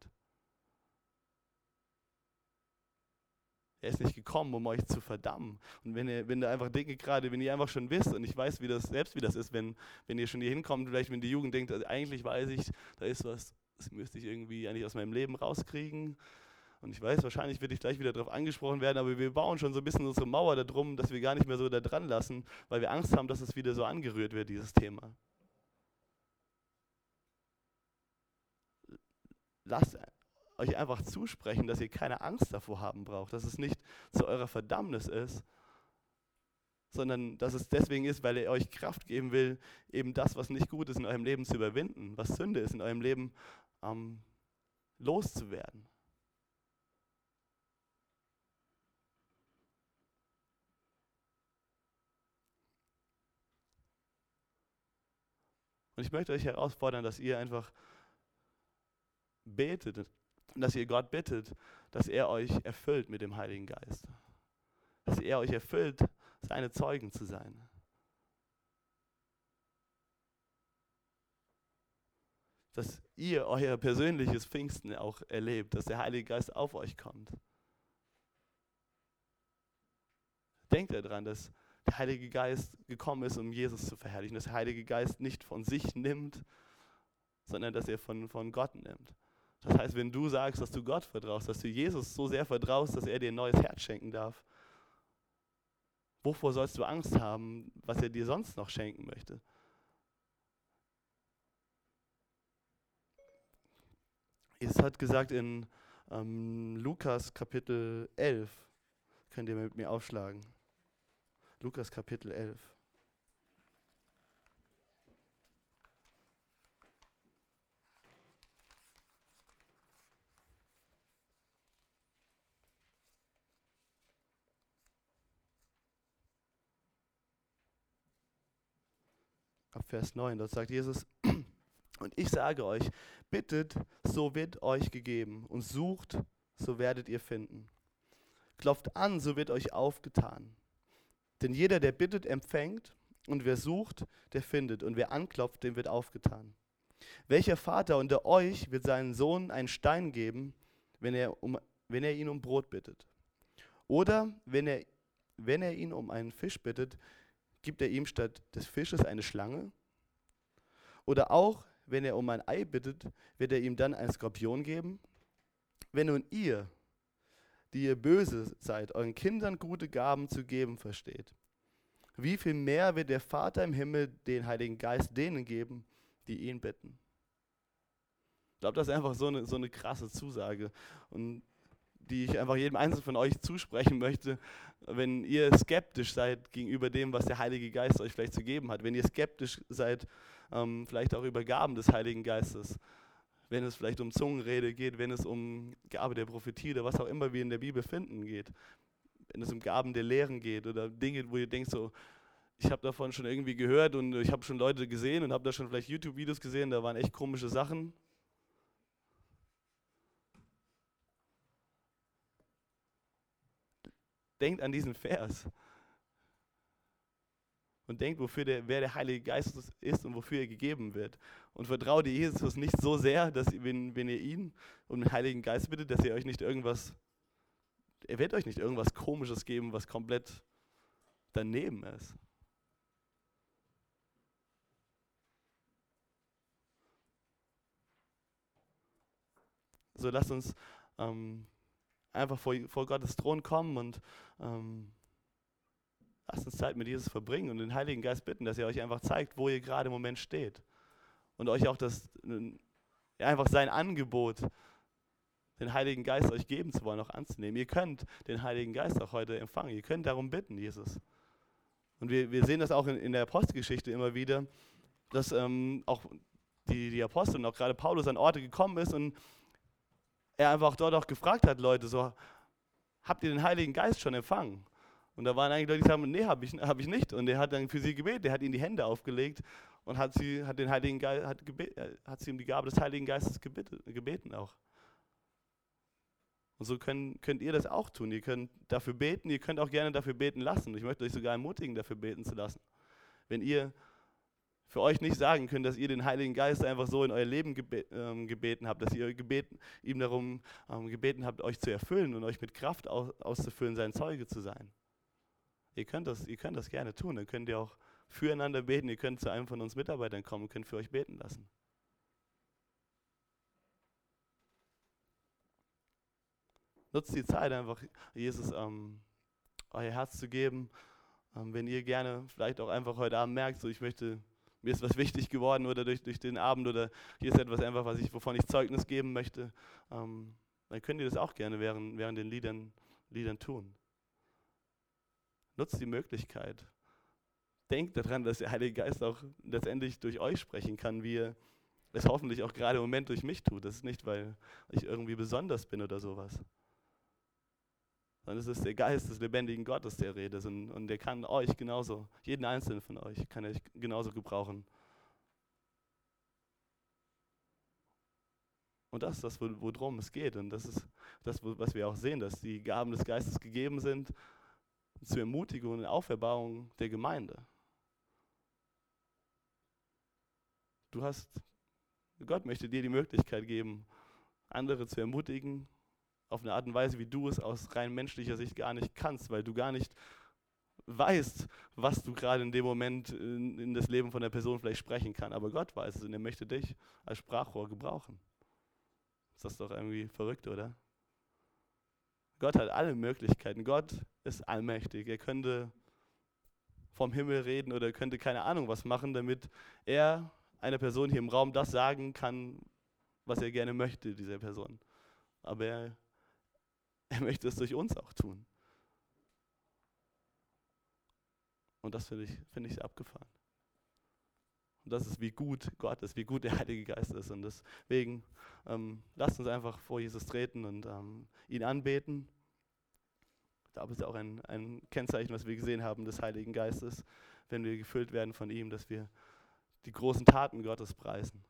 Er ist nicht gekommen, um euch zu verdammen. Und wenn ihr, wenn ihr einfach Dinge gerade, wenn ihr einfach schon wisst, und ich weiß wie das, selbst wie das ist, wenn, wenn ihr schon hier hinkommt, vielleicht wenn die Jugend denkt, also eigentlich weiß ich, da ist was, das müsste ich irgendwie eigentlich aus meinem Leben rauskriegen. Und ich weiß, wahrscheinlich werde ich gleich wieder darauf angesprochen werden, aber wir bauen schon so ein bisschen unsere Mauer darum, dass wir gar nicht mehr so da dran lassen, weil wir Angst haben, dass es wieder so angerührt wird, dieses Thema. Lasst euch einfach zusprechen, dass ihr keine Angst davor haben braucht, dass es nicht zu eurer Verdammnis ist, sondern dass es deswegen ist, weil er euch Kraft geben will, eben das, was nicht gut ist in eurem Leben zu überwinden, was Sünde ist in eurem Leben ähm, loszuwerden. Und ich möchte euch herausfordern, dass ihr einfach betet dass ihr Gott bittet, dass er euch erfüllt mit dem Heiligen Geist. Dass er euch erfüllt, seine Zeugen zu sein. Dass ihr euer persönliches Pfingsten auch erlebt, dass der Heilige Geist auf euch kommt. Denkt daran, dass der Heilige Geist gekommen ist, um Jesus zu verherrlichen, dass der Heilige Geist nicht von sich nimmt, sondern dass er von, von Gott nimmt. Das heißt, wenn du sagst, dass du Gott vertraust, dass du Jesus so sehr vertraust, dass er dir ein neues Herz schenken darf, wovor sollst du Angst haben, was er dir sonst noch schenken möchte? Jesus hat gesagt in ähm, Lukas Kapitel 11, könnt ihr mit mir aufschlagen. Lukas Kapitel 11. ab Vers 9. Dort sagt Jesus, *clears throat* und ich sage euch, bittet, so wird euch gegeben, und sucht, so werdet ihr finden. Klopft an, so wird euch aufgetan. Denn jeder, der bittet, empfängt, und wer sucht, der findet, und wer anklopft, dem wird aufgetan. Welcher Vater unter euch wird seinen Sohn einen Stein geben, wenn er, um, wenn er ihn um Brot bittet? Oder wenn er, wenn er ihn um einen Fisch bittet, gibt er ihm statt des Fisches eine Schlange? Oder auch, wenn er um ein Ei bittet, wird er ihm dann einen Skorpion geben? Wenn nun ihr, die ihr böse seid, euren Kindern gute Gaben zu geben versteht, wie viel mehr wird der Vater im Himmel den Heiligen Geist denen geben, die ihn bitten? Ich glaube, das ist einfach so eine, so eine krasse Zusage. Und die ich einfach jedem Einzelnen von euch zusprechen möchte, wenn ihr skeptisch seid gegenüber dem, was der Heilige Geist euch vielleicht zu geben hat, wenn ihr skeptisch seid, ähm, vielleicht auch über Gaben des Heiligen Geistes, wenn es vielleicht um Zungenrede geht, wenn es um Gabe der Prophetie oder was auch immer wir in der Bibel finden geht, wenn es um Gaben der Lehren geht oder Dinge, wo ihr denkt so, ich habe davon schon irgendwie gehört und ich habe schon Leute gesehen und habe da schon vielleicht YouTube-Videos gesehen, da waren echt komische Sachen Denkt an diesen Vers. Und denkt, wofür der, wer der Heilige Geist ist und wofür er gegeben wird. Und vertraut ihr Jesus nicht so sehr, dass wenn, wenn ihr ihn um den Heiligen Geist bittet, dass er euch nicht irgendwas, er wird euch nicht irgendwas Komisches geben, was komplett daneben ist. So lasst uns ähm, einfach vor, vor Gottes Thron kommen und ähm, lasst uns Zeit mit Jesus verbringen und den Heiligen Geist bitten, dass er euch einfach zeigt, wo ihr gerade im Moment steht. Und euch auch das, einfach sein Angebot, den Heiligen Geist euch geben zu wollen, auch anzunehmen. Ihr könnt den Heiligen Geist auch heute empfangen. Ihr könnt darum bitten, Jesus. Und wir, wir sehen das auch in, in der Apostelgeschichte immer wieder, dass ähm, auch die, die Apostel und auch gerade Paulus an Orte gekommen ist und er einfach dort auch gefragt hat, Leute, so, habt ihr den Heiligen Geist schon empfangen? Und da waren eigentlich Leute, die sagen, nee, habe ich, hab ich nicht. Und er hat dann für sie gebetet, er hat ihnen die Hände aufgelegt und hat sie, hat den Heiligen Geist, hat, gebet, äh, hat sie um die Gabe des Heiligen Geistes gebeten, gebeten auch. Und so können, könnt ihr das auch tun. Ihr könnt dafür beten, ihr könnt auch gerne dafür beten lassen. Ich möchte euch sogar ermutigen, dafür beten zu lassen. Wenn ihr für euch nicht sagen könnt, dass ihr den Heiligen Geist einfach so in euer Leben gebe ähm, gebeten habt, dass ihr gebeten, ihm darum ähm, gebeten habt, euch zu erfüllen und euch mit Kraft aus auszufüllen, sein Zeuge zu sein. Ihr könnt, das, ihr könnt das gerne tun, dann könnt ihr auch füreinander beten, ihr könnt zu einem von uns Mitarbeitern kommen und könnt für euch beten lassen. Nutzt die Zeit einfach, Jesus ähm, euer Herz zu geben. Ähm, wenn ihr gerne vielleicht auch einfach heute Abend merkt, so ich möchte mir ist was wichtig geworden oder durch, durch den Abend oder hier ist etwas einfach, was ich, wovon ich Zeugnis geben möchte, ähm, dann könnt ihr das auch gerne während, während den Liedern, Liedern tun. Nutzt die Möglichkeit. Denkt daran, dass der Heilige Geist auch letztendlich durch euch sprechen kann, wie er es hoffentlich auch gerade im Moment durch mich tut. Das ist nicht, weil ich irgendwie besonders bin oder sowas sondern es ist der Geist des lebendigen Gottes, der redet. Und, und der kann euch genauso, jeden einzelnen von euch, kann er genauso gebrauchen. Und das ist das, worum es geht. Und das ist das, was wir auch sehen, dass die Gaben des Geistes gegeben sind zur Ermutigung und Auferbauung der Gemeinde. Du hast, Gott möchte dir die Möglichkeit geben, andere zu ermutigen auf eine Art und Weise, wie du es aus rein menschlicher Sicht gar nicht kannst, weil du gar nicht weißt, was du gerade in dem Moment in, in, das Leben von der Person vielleicht sprechen kann. Aber Gott weiß es und er möchte dich als Sprachrohr gebrauchen. Ist das doch irgendwie verrückt, oder? Gott hat alle Möglichkeiten. Gott ist allmächtig. Er könnte vom Himmel reden oder könnte keine Ahnung was machen, damit er einer Person hier im Raum das sagen kann, was er gerne möchte, dieser Person. Aber er *laughs* er möchte es durch uns auch tun. Und das finde ich, find ich abgefahren. Und das ist, wie gut Gott ist, wie gut der Heilige Geist ist. Und deswegen ähm, lasst uns einfach vor Jesus treten und ähm, ihn anbeten. Da ist auch ein, ein Kennzeichen, was wir gesehen haben, des Heiligen Geistes, wenn wir gefüllt werden von ihm, dass wir die großen Taten Gottes preisen.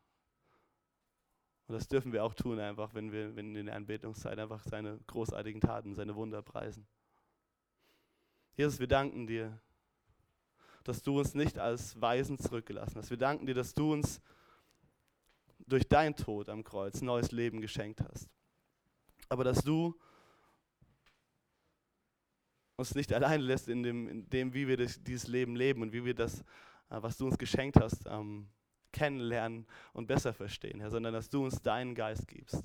Und das dürfen wir auch tun, einfach, wenn wir wenn in der Anbetungszeit einfach seine großartigen Taten, seine Wunder preisen. Jesus, wir danken dir, dass du uns nicht als Weisen zurückgelassen hast. Wir danken dir, dass du uns durch dein Tod am Kreuz neues Leben geschenkt hast. Aber dass du uns nicht allein lässt in dem, in dem wie wir das, dieses Leben leben und wie wir das, äh, was du uns geschenkt hast, ähm, kennenlernen und besser verstehen, Herr, sondern dass du uns deinen Geist gibst.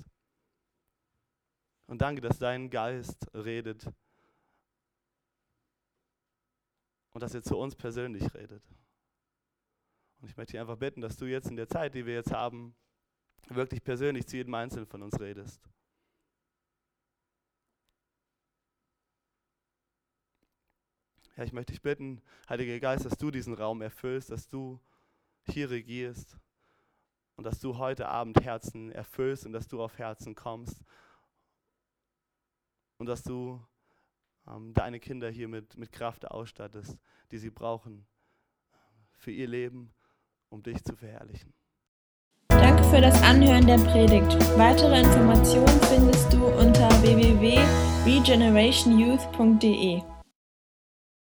Und danke, dass dein Geist redet und dass er zu uns persönlich redet. Und ich möchte dich einfach bitten, dass du jetzt in der Zeit, die wir jetzt haben, wirklich persönlich zu jedem Einzelnen von uns redest. Ja, ich möchte dich bitten, Heiliger Geist, dass du diesen Raum erfüllst, dass du hier regierst und dass du heute Abend Herzen erfüllst und dass du auf Herzen kommst und dass du deine Kinder hier mit, mit Kraft ausstattest, die sie brauchen für ihr Leben, um dich zu verherrlichen. Danke für das Anhören der Predigt. Weitere Informationen findest du unter www.regenerationyouth.de.